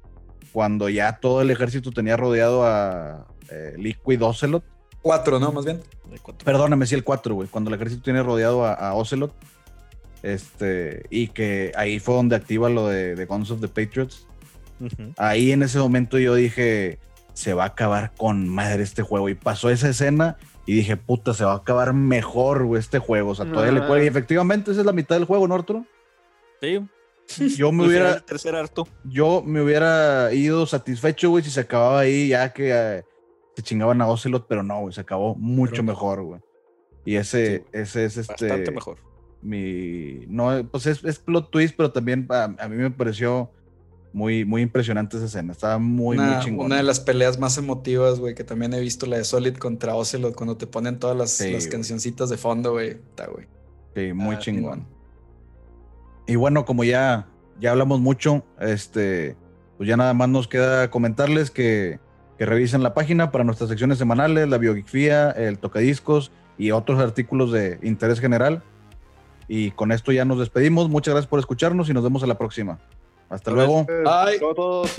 Cuando ya todo el ejército tenía rodeado a eh, Liquid Ocelot. Cuatro, ¿no? Más bien. Perdóname, sí, el 4, güey. Cuando el ejército tiene rodeado a, a Ocelot. Este. Y que ahí fue donde activa lo de, de Guns of the Patriots. Ahí en ese momento yo dije, se va a acabar con madre este juego. Y pasó esa escena y dije, puta, se va a acabar mejor, güey, este juego. O sea, todavía le Ah. cuelga. Y efectivamente, esa es la mitad del juego, ¿no, Arturo? Sí. Yo me final hubiera, del tercer harto. yo me hubiera ido satisfecho, güey, si se acababa ahí, ya que eh, se chingaban a Ocelot, pero no, güey, se acabó mucho Pero mejor, güey. Y ese, ese es este. Bastante mejor. Mi. No, pues es, es plot twist, pero también a, a mí me pareció muy, muy impresionante esa escena. Estaba muy, una, muy chingón. una de las peleas más emotivas, güey, que también he visto, la de Solid contra Ocelot, cuando te ponen todas las, Sí, las cancioncitas de fondo, güey. Está, güey. Sí, muy Ah, chingón. Y bueno, como ya, ya hablamos mucho, este, pues ya nada más nos queda comentarles que, que revisen la página para nuestras secciones semanales, la biogeografía, el tocadiscos y otros artículos de interés general. Y con esto ya nos despedimos. Muchas gracias por escucharnos y nos vemos a la próxima. Hasta luego. Bye. todos-